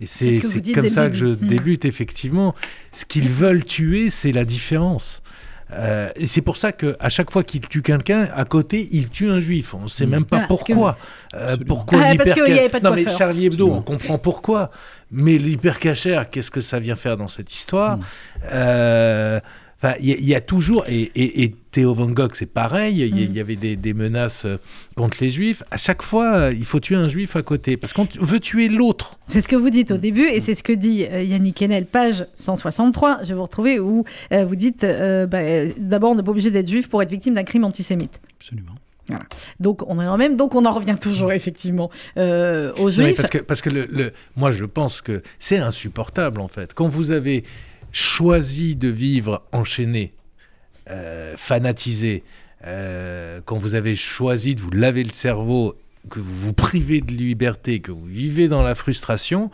Et c'est, comme ça que je hmm. débute, effectivement. Ce qu'ils veulent tuer, c'est la différence. Euh, et c'est pour ça qu'à chaque fois qu'il tue quelqu'un, à côté, il tue un juif. On ne sait même pas ah, pourquoi. Euh, pourquoi ah, parce avait pas de Non, mais Charlie Hebdo, on comprend pourquoi. Mais l'hypercachère, qu'est-ce que ça vient faire dans cette histoire? Mm. euh, il y, a toujours, et, Théo Van Gogh, c'est pareil, il y, mm. avait des, menaces euh, contre les juifs. À chaque fois, euh, il faut tuer un juif à côté, parce qu'on veut tuer l'autre. C'est ce que vous dites au mm. début, et c'est ce que dit euh, Yannick Enel, page 163, je vais vous retrouver, où vous dites bah, d'abord, on n'est pas obligé d'être juif pour être victime d'un crime antisémite. Absolument. Donc on est en même, donc on en revient toujours effectivement aux juifs. parce que parce que le, moi je pense que c'est insupportable en fait. Quand vous avez choisi de vivre enchaîné, euh, fanatisé, euh, quand vous avez choisi de vous laver le cerveau, que vous vous privez de liberté, que vous vivez dans la frustration,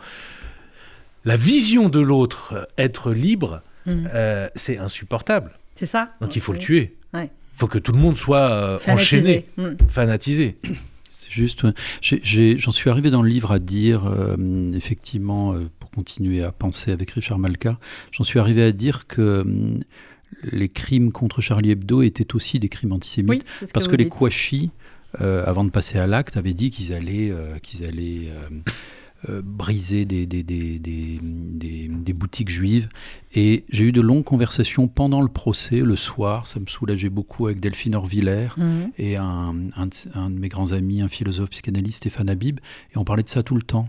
la vision de l'autre euh, être libre, mm. c'est insupportable. C'est ça. Donc il faut le tuer. Il faut que tout le monde soit enchaîné, mm. fanatisé. C'est juste. J'en suis arrivé dans le livre à dire, effectivement, continuer à penser avec Richard Malka, j'en suis arrivé à dire que hum, les crimes contre Charlie Hebdo étaient aussi des crimes antisémites, parce que, les Kouachi, euh, avant de passer à l'acte, avaient dit qu'ils allaient, euh, qu'ils allaient briser des, des, des, des, boutiques juives. Et j'ai eu de longues conversations pendant le procès, le soir. Ça me soulageait beaucoup avec Delphine Orvillers mhm. et un, un, un, de mes grands amis, un philosophe psychanalyste, Stéphane Habib. Et on parlait de ça tout le temps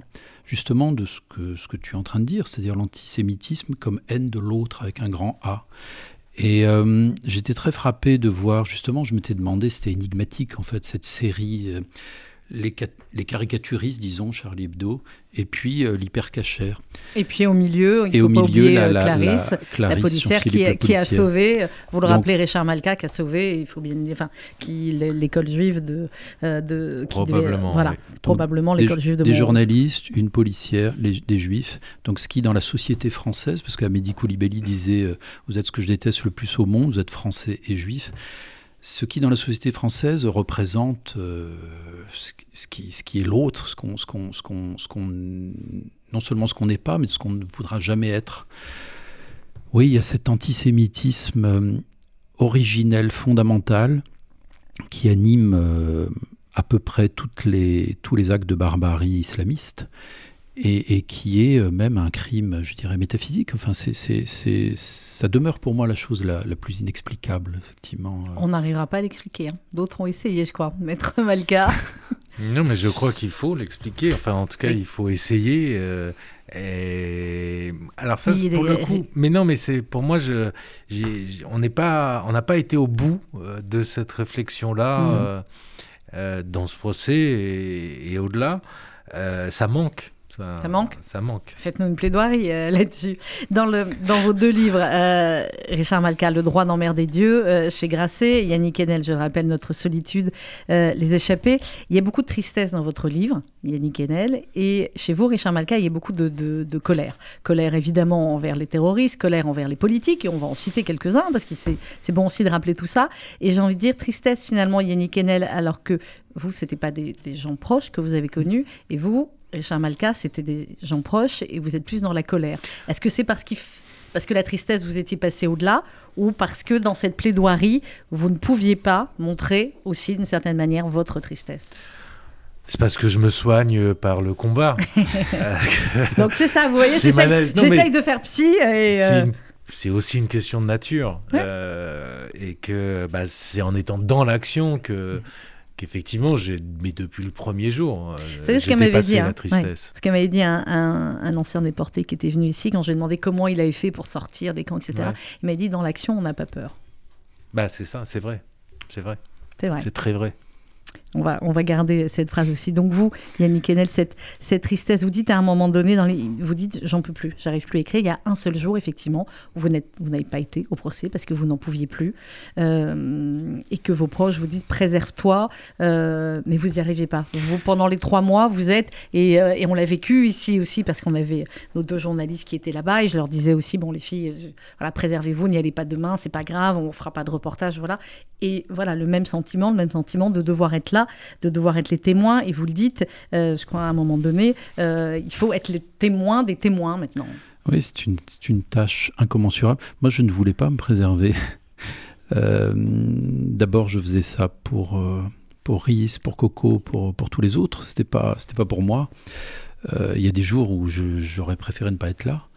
justement de ce que, ce que tu es en train de dire, c'est-à-dire l'antisémitisme comme haine de l'autre avec un grand A. Et euh, j'étais très frappé de voir, justement, je m'étais demandé, c'était énigmatique en fait, cette série. Euh, les, les, caricaturistes, disons, Charlie Hebdo, et puis euh, l'hypercachère. Et puis au milieu, il et faut au pas milieu, oublier la, Clarisse, la, policière, qui, qui, a sauvé, vous le rappelez, Richard Malka qui a sauvé, il faut bien dire, enfin, qui l'école juive de, de qui probablement, voilà, probablement l'école juive de des journalistes, une policière, des juifs. Donc ce qui dans la société française, parce qu'Amédi Koulibaly disait, vous êtes ce que je déteste le plus au monde, vous êtes français et juif ce qui dans la société française représente euh, ce, qui, ce, qui, est l'autre, ce qu'on, ce qu'on, ce qu'on, non seulement ce qu'on n'est pas, mais ce qu'on ne voudra jamais être. Oui, il y a cet antisémitisme euh, originel, fondamental, qui anime euh, à peu près les, tous les actes de barbarie islamiste et, qui est euh, même un crime, je dirais, métaphysique. Enfin, c'est, c'est, ça demeure pour moi la chose la, plus inexplicable, effectivement. Euh. On n'arrivera pas à l'expliquer. Hein. D'autres ont essayé, je crois. Maître Malka. non, mais je crois qu'il faut l'expliquer. Enfin, en tout cas, il faut essayer. Euh, et... Alors ça, c'est pour le coup. Mais non, mais c'est pour moi, je, on n'est pas, on n'a pas été au bout de cette réflexion-là mmh. dans ce procès et, et au-delà. ça manque. Ça, manque Ça manque. Faites-nous une plaidoirie euh, là-dessus. Dans, le, dans vos deux livres, euh, Richard Malka, Le droit d'emmerder Dieu, euh, chez Grasset, Yannick Enel, je le rappelle, Notre solitude, Les échappés. Il y a beaucoup de tristesse dans votre livre, Yannick Enel. Et chez vous, Richard Malka, il y a beaucoup de, de, colère. Colère évidemment envers les terroristes, colère envers les politiques, et on va en citer quelques-uns, parce que c'est bon aussi de rappeler tout ça. Et j'ai envie de dire tristesse finalement, Yannick Enel, alors que vous, ce n'était pas des, des gens proches que vous avez connus, et vous, Richard Malka, c'était des gens proches et vous êtes plus dans la colère. Est-ce que c'est parce, parce que la tristesse, vous étiez passé au-delà ou parce que dans cette plaidoirie, vous ne pouviez pas montrer aussi d'une certaine manière votre tristesse? C'est parce que je me soigne par le combat. Donc c'est ça, vous voyez, j'essaye de faire psy. Euh, c'est aussi une question de nature. Euh, et que bah, c'est en étant dans l'action que qu'effectivement, j'ai, mais depuis le premier jour, c'est euh, ce qu'elle m'avait dit, hein. ce qu'elle m'avait dit un, un, ancien déporté qui était venu ici quand je lui ai demandé comment il avait fait pour sortir des camps, etc. Il m'a dit dans l'action, on n'a pas peur. Bah c'est ça, c'est vrai, c'est vrai. C'est vrai. C'est très vrai. On va, on va garder cette phrase aussi. Donc vous, Yannick Enel, cette, cette tristesse, vous dites à un moment donné, dans les, vous dites, j'en peux plus, j'arrive plus à écrire. Il y a un seul jour, effectivement, où vous n'avez pas été au procès parce que vous n'en pouviez plus. Euh, et que vos proches vous disent, préserve-toi, euh, mais vous n'y arrivez pas. Vous, pendant les trois mois, vous êtes, et, euh, et on l'a vécu ici aussi, parce qu'on avait nos deux journalistes qui étaient là-bas, et je leur disais aussi, bon, les filles, voilà, préservez-vous, n'y allez pas demain, c'est pas grave, on fera pas de reportage, voilà. Et voilà, le même sentiment, le même sentiment de devoir être là de devoir être les témoins. Et vous le dites, euh, je crois à un moment donné, euh, il faut être les témoins des témoins maintenant. Oui, c'est une, une, tâche incommensurable. Moi, je ne voulais pas me préserver. Euh, d'abord, je faisais ça pour, pour Riz, pour Coco, pour, pour tous les autres. C'était pas, c'était pas pour moi. Il y a des jours où j'aurais préféré ne pas être là.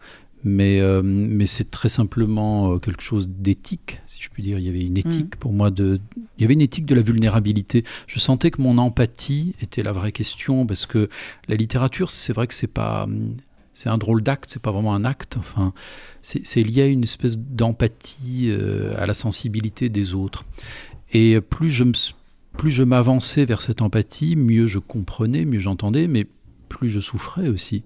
Mais, euh, mais c'est très simplement euh, quelque chose d'éthique, si je puis dire. Il y avait une éthique mm. pour moi de, il y avait une éthique de la vulnérabilité. Je sentais que mon empathie était la vraie question parce que la littérature, c'est vrai que c'est pas, c'est un drôle d'acte, c'est pas vraiment un acte. Enfin, c'est lié à une espèce d'empathie euh, à la sensibilité des autres. Et plus je me, plus je m'avançais vers cette empathie, mieux je comprenais, mieux j'entendais, mais plus je souffrais aussi.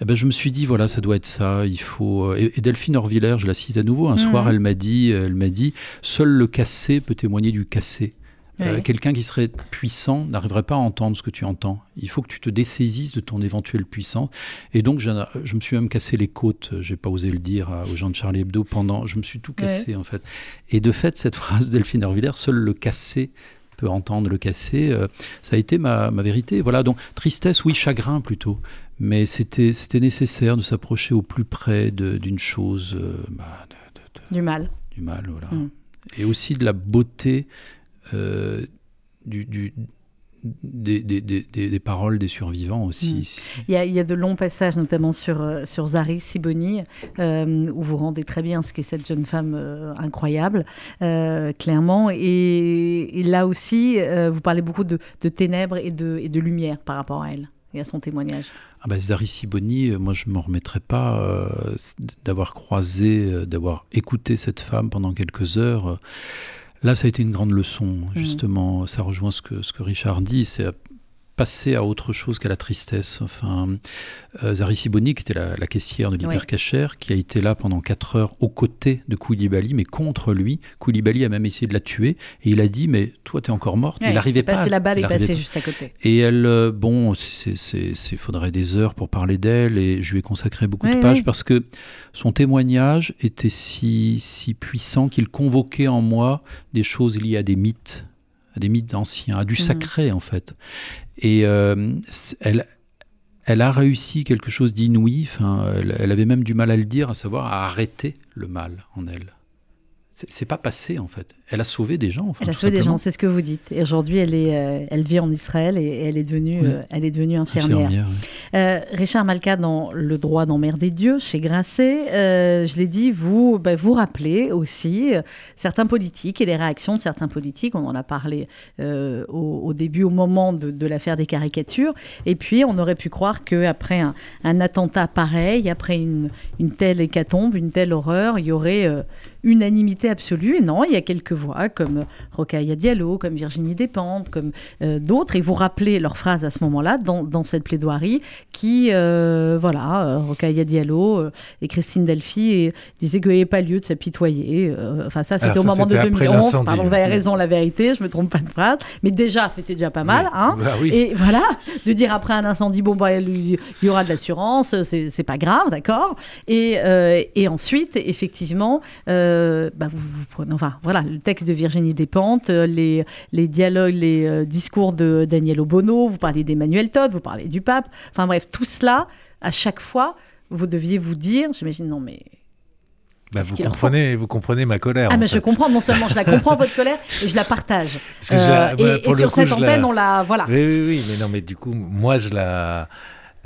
Eh ben, je me suis dit, voilà, ça doit être ça. Il faut. Euh, et, Delphine Orviller, je la cite à nouveau. Un mhm. soir, elle m'a dit, elle m'a dit, seul le cassé peut témoigner du cassé. Euh, quelqu'un qui serait puissant n'arriverait pas à entendre ce que tu entends. Il faut que tu te dessaisisses de ton éventuel puissance. Et donc, je, je me suis même cassé les côtes. J'ai pas osé le dire aux gens de Charlie Hebdo pendant. Je me suis tout cassé en fait. Et de fait, cette phrase de Delphine Orviller, seul le cassé peut entendre le cassé, euh, ça a été ma, ma, vérité. Voilà. Donc tristesse, oui, chagrin plutôt mais c'était nécessaire de s'approcher au plus près d'une chose. Euh, bah, du mal. Du mal, voilà. Mm. Et aussi de la beauté euh, du, des, des, des, des, paroles des survivants aussi. Mm. Il, y a, il, y a, de longs passages, notamment sur, euh, sur Zari Siboni, euh, où vous rendez très bien ce qu'est cette jeune femme euh, incroyable, euh, clairement. Et, et, là aussi, vous parlez beaucoup de, de ténèbres et de, et de lumière par rapport à elle et à son témoignage. Ah bah, Zari Siboni, moi je ne m'en remettrai pas euh, d'avoir croisé, d'avoir écouté cette femme pendant quelques heures. Là, ça a été une grande leçon, mmh. justement. Mmh. Ça rejoint ce que, ce que Richard dit. C'est passer à autre chose qu'à la tristesse. Enfin, euh, Zari Siboni, qui était la, la caissière de l'hypercachère, oui. qui a été là pendant 4 heures aux côtés de Koulibaly, mais contre lui. Koulibaly a même essayé de la tuer, et il a dit, mais toi, t'es encore morte. Ouais, il n'arrivait pas. la balle est passée juste à côté. Et elle, euh, bon, il faudrait des heures pour parler d'elle, et je lui ai consacré beaucoup oui, de pages, oui. parce que son témoignage était si, si puissant qu'il convoquait en moi des choses liées à des mythes à des mythes anciens, à du mmh. sacré en fait. Et euh, elle, a réussi quelque chose d'inouï, elle, elle, avait même du mal à le dire, à savoir à arrêter le mal en elle. C'est pas passé en fait. Elle a sauvé des gens. Enfin, elle a sauvé simplement. des gens, c'est ce que vous dites. Et aujourd'hui, elle, est, euh, elle vit en Israël et, elle, est devenue, oui. euh, elle est devenue infirmière. infirmière oui. euh, Richard Malka, dans Le droit d'emmerder Dieu, chez Grasset, je l'ai dit, vous bah, vous rappelez aussi certains politiques et les réactions de certains politiques. On en a parlé au, au, début, au moment de, de l'affaire des caricatures. Et puis, on aurait pu croire qu'après un, un, attentat pareil, après une, une, telle hécatombe, une telle horreur, il y aurait unanimité absolue. Et non, il y a quelques voix comme Rocaille Diallo, comme Virginie Despentes, comme euh, d'autres. Et vous rappelez leurs phrases à ce moment-là dans, dans, cette plaidoirie qui, euh, voilà, euh, Rocaille Diallo euh, et Christine Delphi disaient qu'il n'y avait pas lieu de s'apitoyer. Euh, enfin, ça, c'était au moment de 2011. Pardon, vous avez raison, la vérité, je ne me trompe pas de phrase. Mais déjà, c'était déjà pas mal. Oui. Hein bah oui. Et voilà, de dire après un incendie, bon, bah, il y aura de l'assurance, c'est pas grave, d'accord et, et ensuite, effectivement, bah, vous, vous, prenez, enfin voilà, le texte de Virginie Despentes, euh, les, les dialogues, les euh, discours de Daniel Obono, vous parlez d'Emmanuel Todd, vous parlez du pape, enfin bref, tout cela, à chaque fois, vous deviez vous dire, j'imagine, non mais bah, vous, comprenez, vous comprenez ma colère. Ah, mais fait. je comprends, non seulement je la comprends, votre colère, et je la partage. Euh, et, et sur coup, cette antenne, on la. Voilà. Oui, oui, oui, mais non, mais du coup, moi, je la.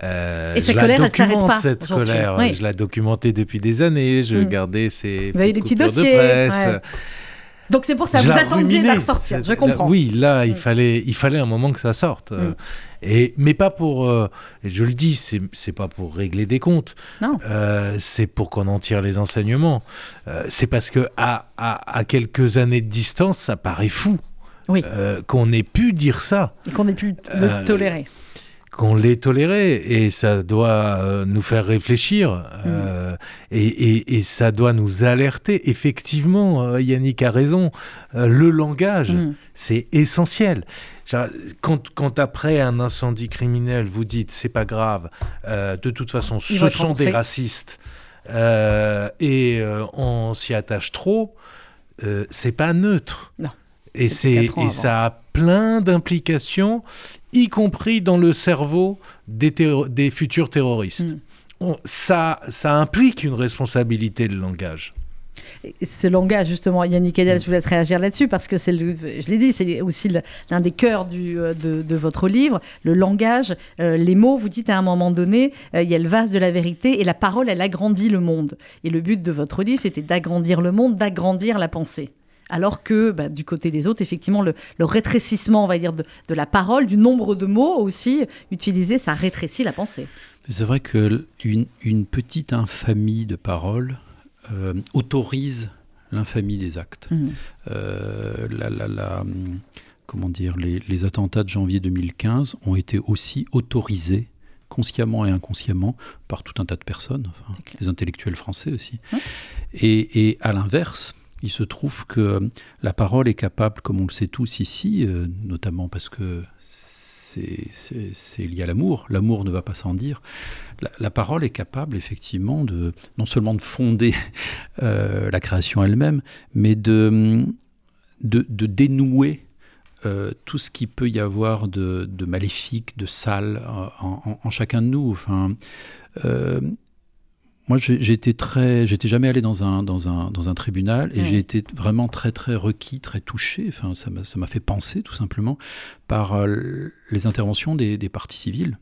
Euh, et cette colère, elle s'arrête pas. Cette colère, oui. je l'ai documentée depuis des années. Je mm. gardais avez des petits dossiers. De presse. Ouais. Donc c'est pour ça, je vous attendiez de la ressortir, je comprends. Là, oui, là, il, mm. fallait, il fallait un moment que ça sorte. Mm. Et, mais pas pour, euh, et je le dis, c'est pas pour régler des comptes. Non. Euh, c'est pour qu'on en tire les enseignements. Euh, c'est parce que à, à, à, quelques années de distance, ça paraît fou. Oui. qu'on ait pu dire ça. Et qu'on ait pu le tolérer qu'on l'ait toléré et ça doit euh, nous faire réfléchir euh, mm. et, et, et, ça doit nous alerter. Effectivement, euh, Yannick a raison, le langage, mm. c'est essentiel. Quand, quand, après un incendie criminel, vous dites c'est pas grave, euh, de toute façon, ce sont des racistes et on s'y attache trop, c'est pas neutre. Non. Et, et ça a plein d'implications y compris dans le cerveau des, des futurs terroristes. Mm. On, ça, ça implique une responsabilité de langage. Ce langage, justement, Yannick Edel, je vous laisse réagir là-dessus parce que c'est, je l'ai dit, c'est aussi l'un des cœurs du, euh, de, de, votre livre, le langage, euh, les mots. Vous dites à un moment donné, euh, il y a le vase de la vérité et la parole, elle agrandit le monde. Et le but de votre livre, c'était d'agrandir le monde, d'agrandir la pensée alors que bah, du côté des autres, effectivement, le, le rétrécissement, on va dire, de, de, la parole, du nombre de mots aussi utilisés, ça rétrécit la pensée. C'est vrai qu'une une petite infamie de paroles euh, autorise l'infamie des actes. Mmh. Euh, la, la, la, comment dire, les, les, attentats de janvier 2015 ont été aussi autorisés consciemment et inconsciemment par tout un tas de personnes, enfin, les intellectuels français aussi. Mmh. Et, et à l'inverse, il se trouve que la parole est capable, comme on le sait tous ici, euh, notamment parce que c'est lié à l'amour, l'amour ne va pas sans dire, la, parole est capable effectivement de non seulement de fonder euh, la création elle-même, mais de, de, dénouer euh, tout ce qui peut y avoir de, maléfique, de sale en, chacun de nous. Enfin, moi, j'ai été très, j'étais jamais allé dans un dans un dans un tribunal et j'ai été vraiment très très requis, très touché. Enfin, ça m'a ça m'a fait penser tout simplement par euh, les interventions des, des parties civiles.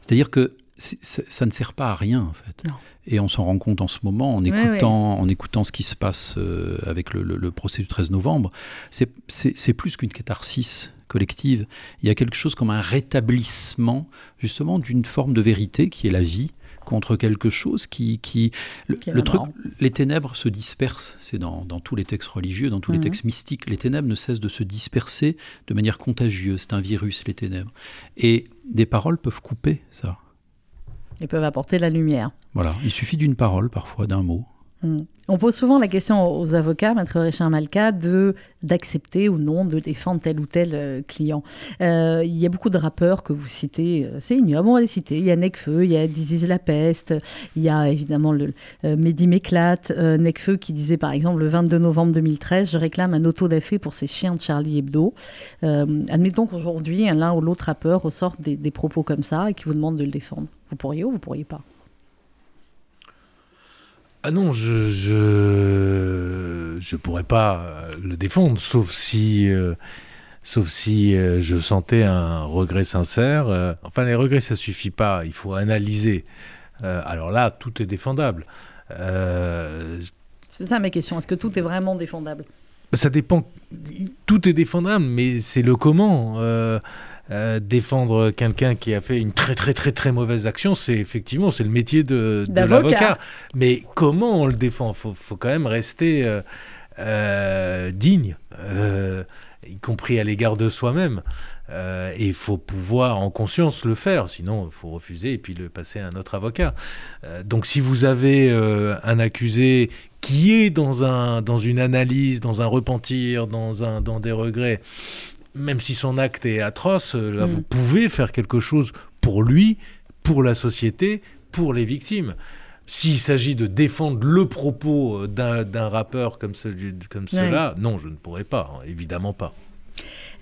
C'est-à-dire que ça ne sert pas à rien en fait. Non. Et on s'en rend compte en ce moment en écoutant en écoutant ce qui se passe euh, avec le, le- le procès du 13 novembre. C'est plus qu'une catharsis collective. Il y a quelque chose comme un rétablissement justement d'une forme de vérité qui est la vie contre quelque chose qui, qui le, Qui truc, les ténèbres se dispersent. C'est dans, dans tous les textes religieux, dans tous les Mhm. textes mystiques. Les ténèbres ne cessent de se disperser de manière contagieuse. C'est un virus, les ténèbres. Et des paroles peuvent couper ça. Ils peuvent apporter la lumière. Voilà. Il suffit d'une parole, parfois, d'un mot. On pose souvent la question aux avocats, Maître Richard Malka, de d'accepter ou non de défendre tel ou tel euh, client. Euh, il y a beaucoup de rappeurs que vous citez, euh, c'est ignoble, on va les citer. Il y a Necfeu, il y a Dizzy La Peste, il y a évidemment le Mehdi Méclate, euh, Necfeu qui disait par exemple le 22 novembre 2013, je réclame un auto-da-fé pour ces chiens de Charlie Hebdo. Admettons qu'aujourd'hui, l'un ou l'autre rappeur ressorte des, des propos comme ça et qui vous demande de le défendre. Vous pourriez ou vous pourriez pas? Ah non, je je je pourrais pas euh, le défendre, sauf si euh, sauf si euh, je sentais un regret sincère. Euh, enfin, les regrets, ça suffit pas. Il faut analyser. Alors là, tout est défendable. C'est ça ma question. Est-ce que tout est vraiment défendable? Ça dépend. Tout est défendable, mais c'est le comment. Euh, défendre quelqu'un qui a fait une très très très très mauvaise action, c'est effectivement c'est le métier de, l'avocat. Mais comment on le défend? Faut, faut quand même rester euh, euh, digne, y compris à l'égard de soi-même. Et il faut pouvoir en conscience le faire, sinon il faut refuser et puis le passer à un autre avocat. Donc si vous avez un accusé qui est dans, un, dans une analyse, dans un repentir, dans, un, dans des regrets, même si son acte est atroce, euh, là Mm. vous pouvez faire quelque chose pour lui, pour la société, pour les victimes. S'il s'agit de défendre le propos euh, d'un d'un rappeur comme, celui, comme Ouais. cela, non, je ne pourrais pas, hein, évidemment pas.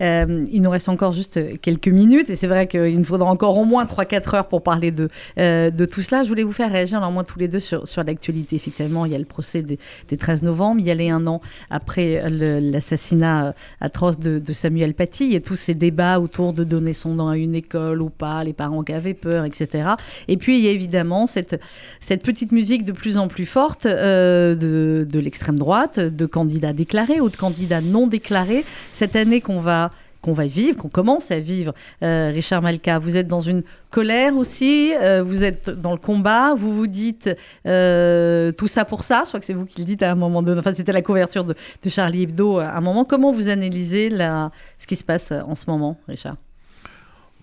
Euh, il nous reste encore juste quelques minutes et c'est vrai qu'il nous faudra encore au moins 3-4 heures pour parler de, euh, de tout cela. Je voulais vous faire réagir, alors moi tous les deux, sur, sur l'actualité. Effectivement, il y a le procès des, des 13 novembre, il y a les un an après l'assassinat euh, atroce de, de Samuel Paty. A tous ces débats autour de donner son nom à une école ou pas, les parents qui avaient peur, etc. Et puis il y a évidemment cette, cette petite musique de plus en plus forte euh, de, de l'extrême droite, de candidats déclarés ou de candidats non déclarés. Cette année qu'on va qu'on va vivre, qu'on commence à vivre. Euh, Richard Malka, vous êtes dans une colère aussi, euh, vous êtes dans le combat, vous vous dites euh, tout ça pour ça. Je crois que c'est vous qui le dites à un moment donné. Enfin, c'était la couverture de, Charlie Hebdo à un moment. Comment vous analysez ce qui se passe en ce moment, Richard?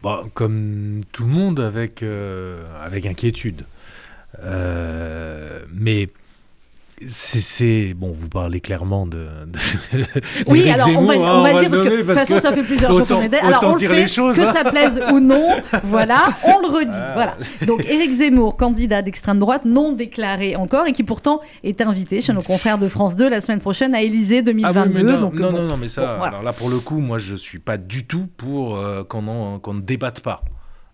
Bah, comme tout le monde, avec, avec inquiétude. Mais c'est-. Bon, vous parlez clairement de. de- Oui, alors on va, Zemmour, on va le dire parce que de toute façon, ça fait plusieurs jours qu'on est derrière. Alors on le fait, choses, que hein. ça plaise ou non, voilà, on le redit. Voilà. Donc Éric Zemmour, candidat d'extrême droite, non déclaré encore et qui pourtant est invité chez nos confrères de France 2 la semaine prochaine à Élysée Ah oui, 2022. mais non, donc, non, bon. non, non, mais ça, Bon, voilà. alors là, pour le coup, moi, je suis pas du tout pour euh, qu'on ne débatte pas.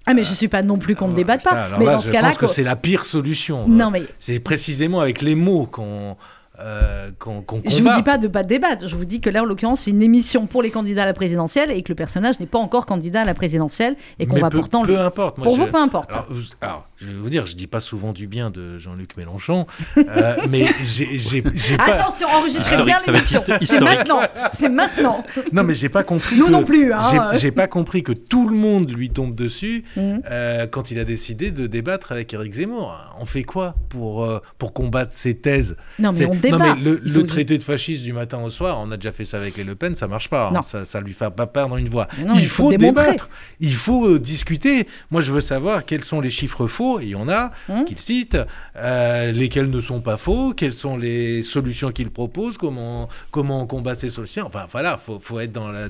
Ah mais je suis pas non plus qu'on ne débatte Ça, pas. Mais là, dans ce je cas-là, pense que c'est la pire solution. non mais C'est précisément avec les mots qu'on euh, qu'on qu'on je vous combat. dis pas de pas débattre. Je vous dis que là, en l'occurrence, c'est une émission pour les candidats à la présidentielle et que le personnage n'est pas encore candidat à la présidentielle et qu'on Mais va peu, pourtant peu le. importe. Moi, Pour je- vous, peu importe. Alors, vous- alors, je vais vous dire, je dis pas souvent du bien de Jean-Luc Mélenchon, euh, mais j'ai j'ai- j'ai pas. Attention, enregistrez bien être l'émission. C'est maintenant. C'est maintenant. Non, mais j'ai pas compris. Nous que- non plus, hein. j'ai- J'ai pas compris que tout le monde lui tombe dessus Mhm. euh, quand il a décidé de débattre avec Éric Zemmour. On fait quoi pour euh, pour combattre ces thèses Non mais C'est- on débat. Non, mais le, traité de fascisme du matin au soir, on a déjà fait ça avec les Le Pen, ça marche pas. hein. Ça, ça lui fait pas perdre une voix. Non, il, il faut faut, débattre. Il faut euh, discuter. Moi, je veux savoir quels sont les chiffres faux, et il y en a Hum. qu'il cite, euh, lesquels ne sont pas faux, quelles sont les solutions qu'il propose, comment, comment on combat ces solutions. Enfin, voilà, faut, faut être dans la.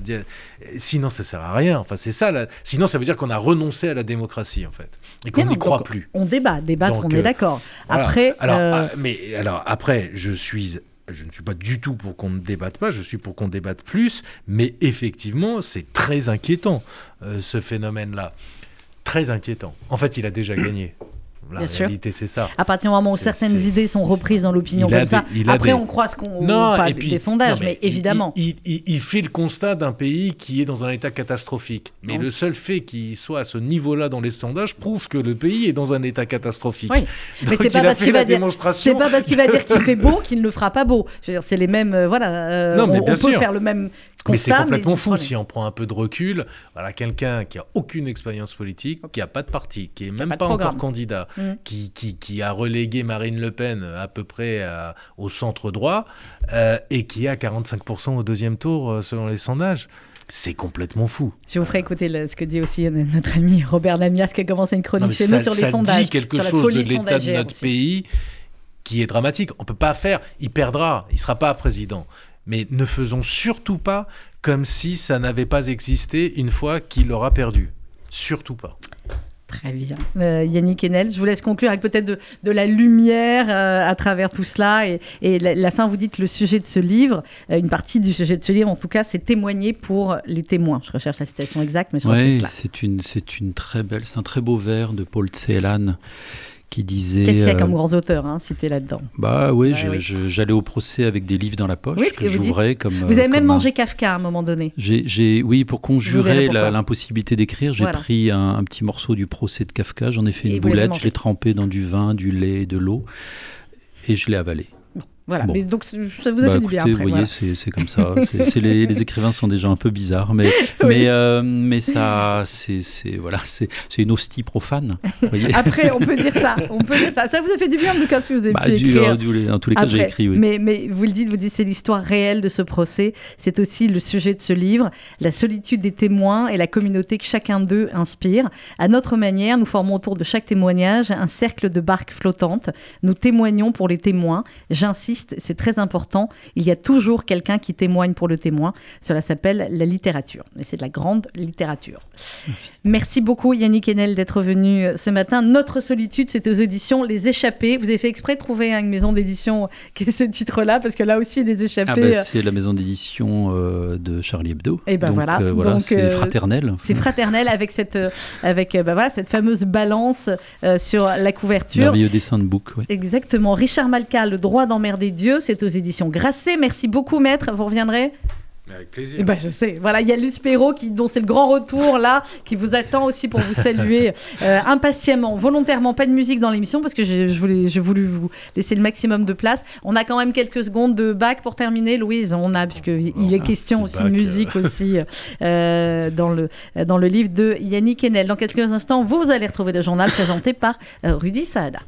Sinon, ça sert à rien. Enfin, c'est ça. la- Sinon, ça veut dire qu'on a renoncé à la démocratie, en fait, et qu'on n'y croit plus. On débat, débattre, Donc, on est euh, d'accord. Voilà. Après, alors, ah, mais alors après, je suis, je ne suis pas du tout pour qu'on ne débatte pas. Je suis pour qu'on débatte plus. Mais effectivement, c'est très inquiétant euh, ce phénomène-là, très inquiétant. En fait, il a déjà gagné. La Bien réalité, c'est ça. À partir du moment où certaines idées sont reprises dans l'opinion comme ça, des- après des- on croit ce qu'on Non, pas et puis- des sondages, non, mais, évidemment. Il, il- il fait le constat d'un pays qui est dans un état catastrophique. Mais le seul fait qu'il soit à ce niveau-là dans les sondages prouve que le pays est dans un état catastrophique. Oui. Mais c'est pas parce qu'il va dire, c'est pas parce qu'il va dire qu'il fait beau qu'il ne le fera pas beau. C'est les mêmes, euh, voilà. euh, Non, mais on, bien on peut sûr. faire le même Mais c'est complètement fou si on prend un peu de recul. Voilà, quelqu'un qui a aucune expérience politique, qui a pas de parti, qui est même pas pas, encore candidat, Mm. qui, qui, qui a relégué Marine Le Pen à peu près à- au centre droit euh, et qui a 45% au deuxième tour euh, selon les sondages. C'est complètement fou. Je vous ferai écouter le- ce que dit aussi notre ami Robert Lamias qui a commencé une chronique chez ça, nous sur ça les sondages. dit quelque chose de l'état de notre aussi. pays qui est dramatique. On peut pas faire. Il perdra. Il sera pas président. Mais ne faisons surtout pas comme si ça n'avait pas existé une fois qu'il aura perdu. Surtout pas. Très bien. Euh, Yannick Enel, je vous laisse conclure avec peut-être de, de la lumière euh, à travers tout cela. Et, et la, la fin, vous dites le sujet de ce livre, euh, une partie du sujet de ce livre, en tout cas, c'est témoigner pour les témoins. Je recherche la citation exacte, mais je crois que c'est Oui, cela. c'est une, c'est une très belle, c'est un très beau vers de Paul Celan qui disait. Qu'est-ce qu'il y a euh, comme grands auteurs hein, cités là-dedans Bah oui, Ouais, j'allais au procès avec des livres dans la poche Oui, que j'ouvrais comme. Vous euh, avez même comme un- mangé Kafka à un moment donné. J'ai, oui, pour conjurer l'impossibilité d'écrire, j'ai Voilà. pris un, un petit morceau du procès de Kafka, j'en ai fait une boulette, je l'ai trempé dans du vin, du lait de l'eau, et je l'ai avalé. Voilà. Bon. Mais donc ça vous a Bah, fait du bien après. vous voyez, voilà. c'est, comme ça. Les, les écrivains sont des gens un peu bizarres, mais, mais, euh, mais ça, c'est, voilà, une hostie profane. voyez. Après, on peut dire ça. On peut dire ça. Ça vous a fait du bien, en tout cas, si vous avez Bah, pu du- écrire. du- en tous les cas, j'ai écrit, oui. mais, mais vous le dites, vous dites, c'est l'histoire réelle de ce procès. C'est aussi le sujet de ce livre, la solitude des témoins et la communauté que chacun d'eux inspire. À notre manière, nous formons autour de chaque témoignage un cercle de barques flottantes. Nous témoignons pour les témoins. J'insiste, c'est très important. Il y a toujours quelqu'un qui témoigne pour le témoin. Cela s'appelle la littérature. Et c'est de la grande littérature. Merci. Merci beaucoup Yannick Enel d'être venu euh, ce matin. Notre solitude, c'est aux éditions Les Échappés. Vous avez fait exprès de trouver hein, une maison d'édition qui est ce titre-là, parce que là aussi, Les Échappés, Ah bah, euh, c'est la maison d'édition euh, de Charlie Hebdo. Eh ben Donc, voilà. euh, c'est euh, fraternel. c'est fraternel avec cette, euh, avec, euh, bah voilà, cette fameuse balance euh, sur la couverture. Merveilleux dessin de bouc. Exactement. Richard Malka, Le droit d'emmerder Dieu, c'est aux éditions Grasset. Merci beaucoup, maître. Vous reviendrez Avec plaisir. Eh ben, je sais. Voilà, il y a Luce Perrault qui, dont c'est le grand retour là, qui vous attend aussi pour vous saluer euh, impatiemment, volontairement. Pas de musique dans l'émission parce que je voulais, j'ai voulu vous laisser le maximum de place. On a quand même quelques secondes de bac pour terminer, Louise. On a puisque il est Ah, question aussi bac, de musique aussi euh, dans le dans le livre de Yannick Enel. Dans quelques instants, vous allez retrouver le journal présenté par euh, Rudy Saada.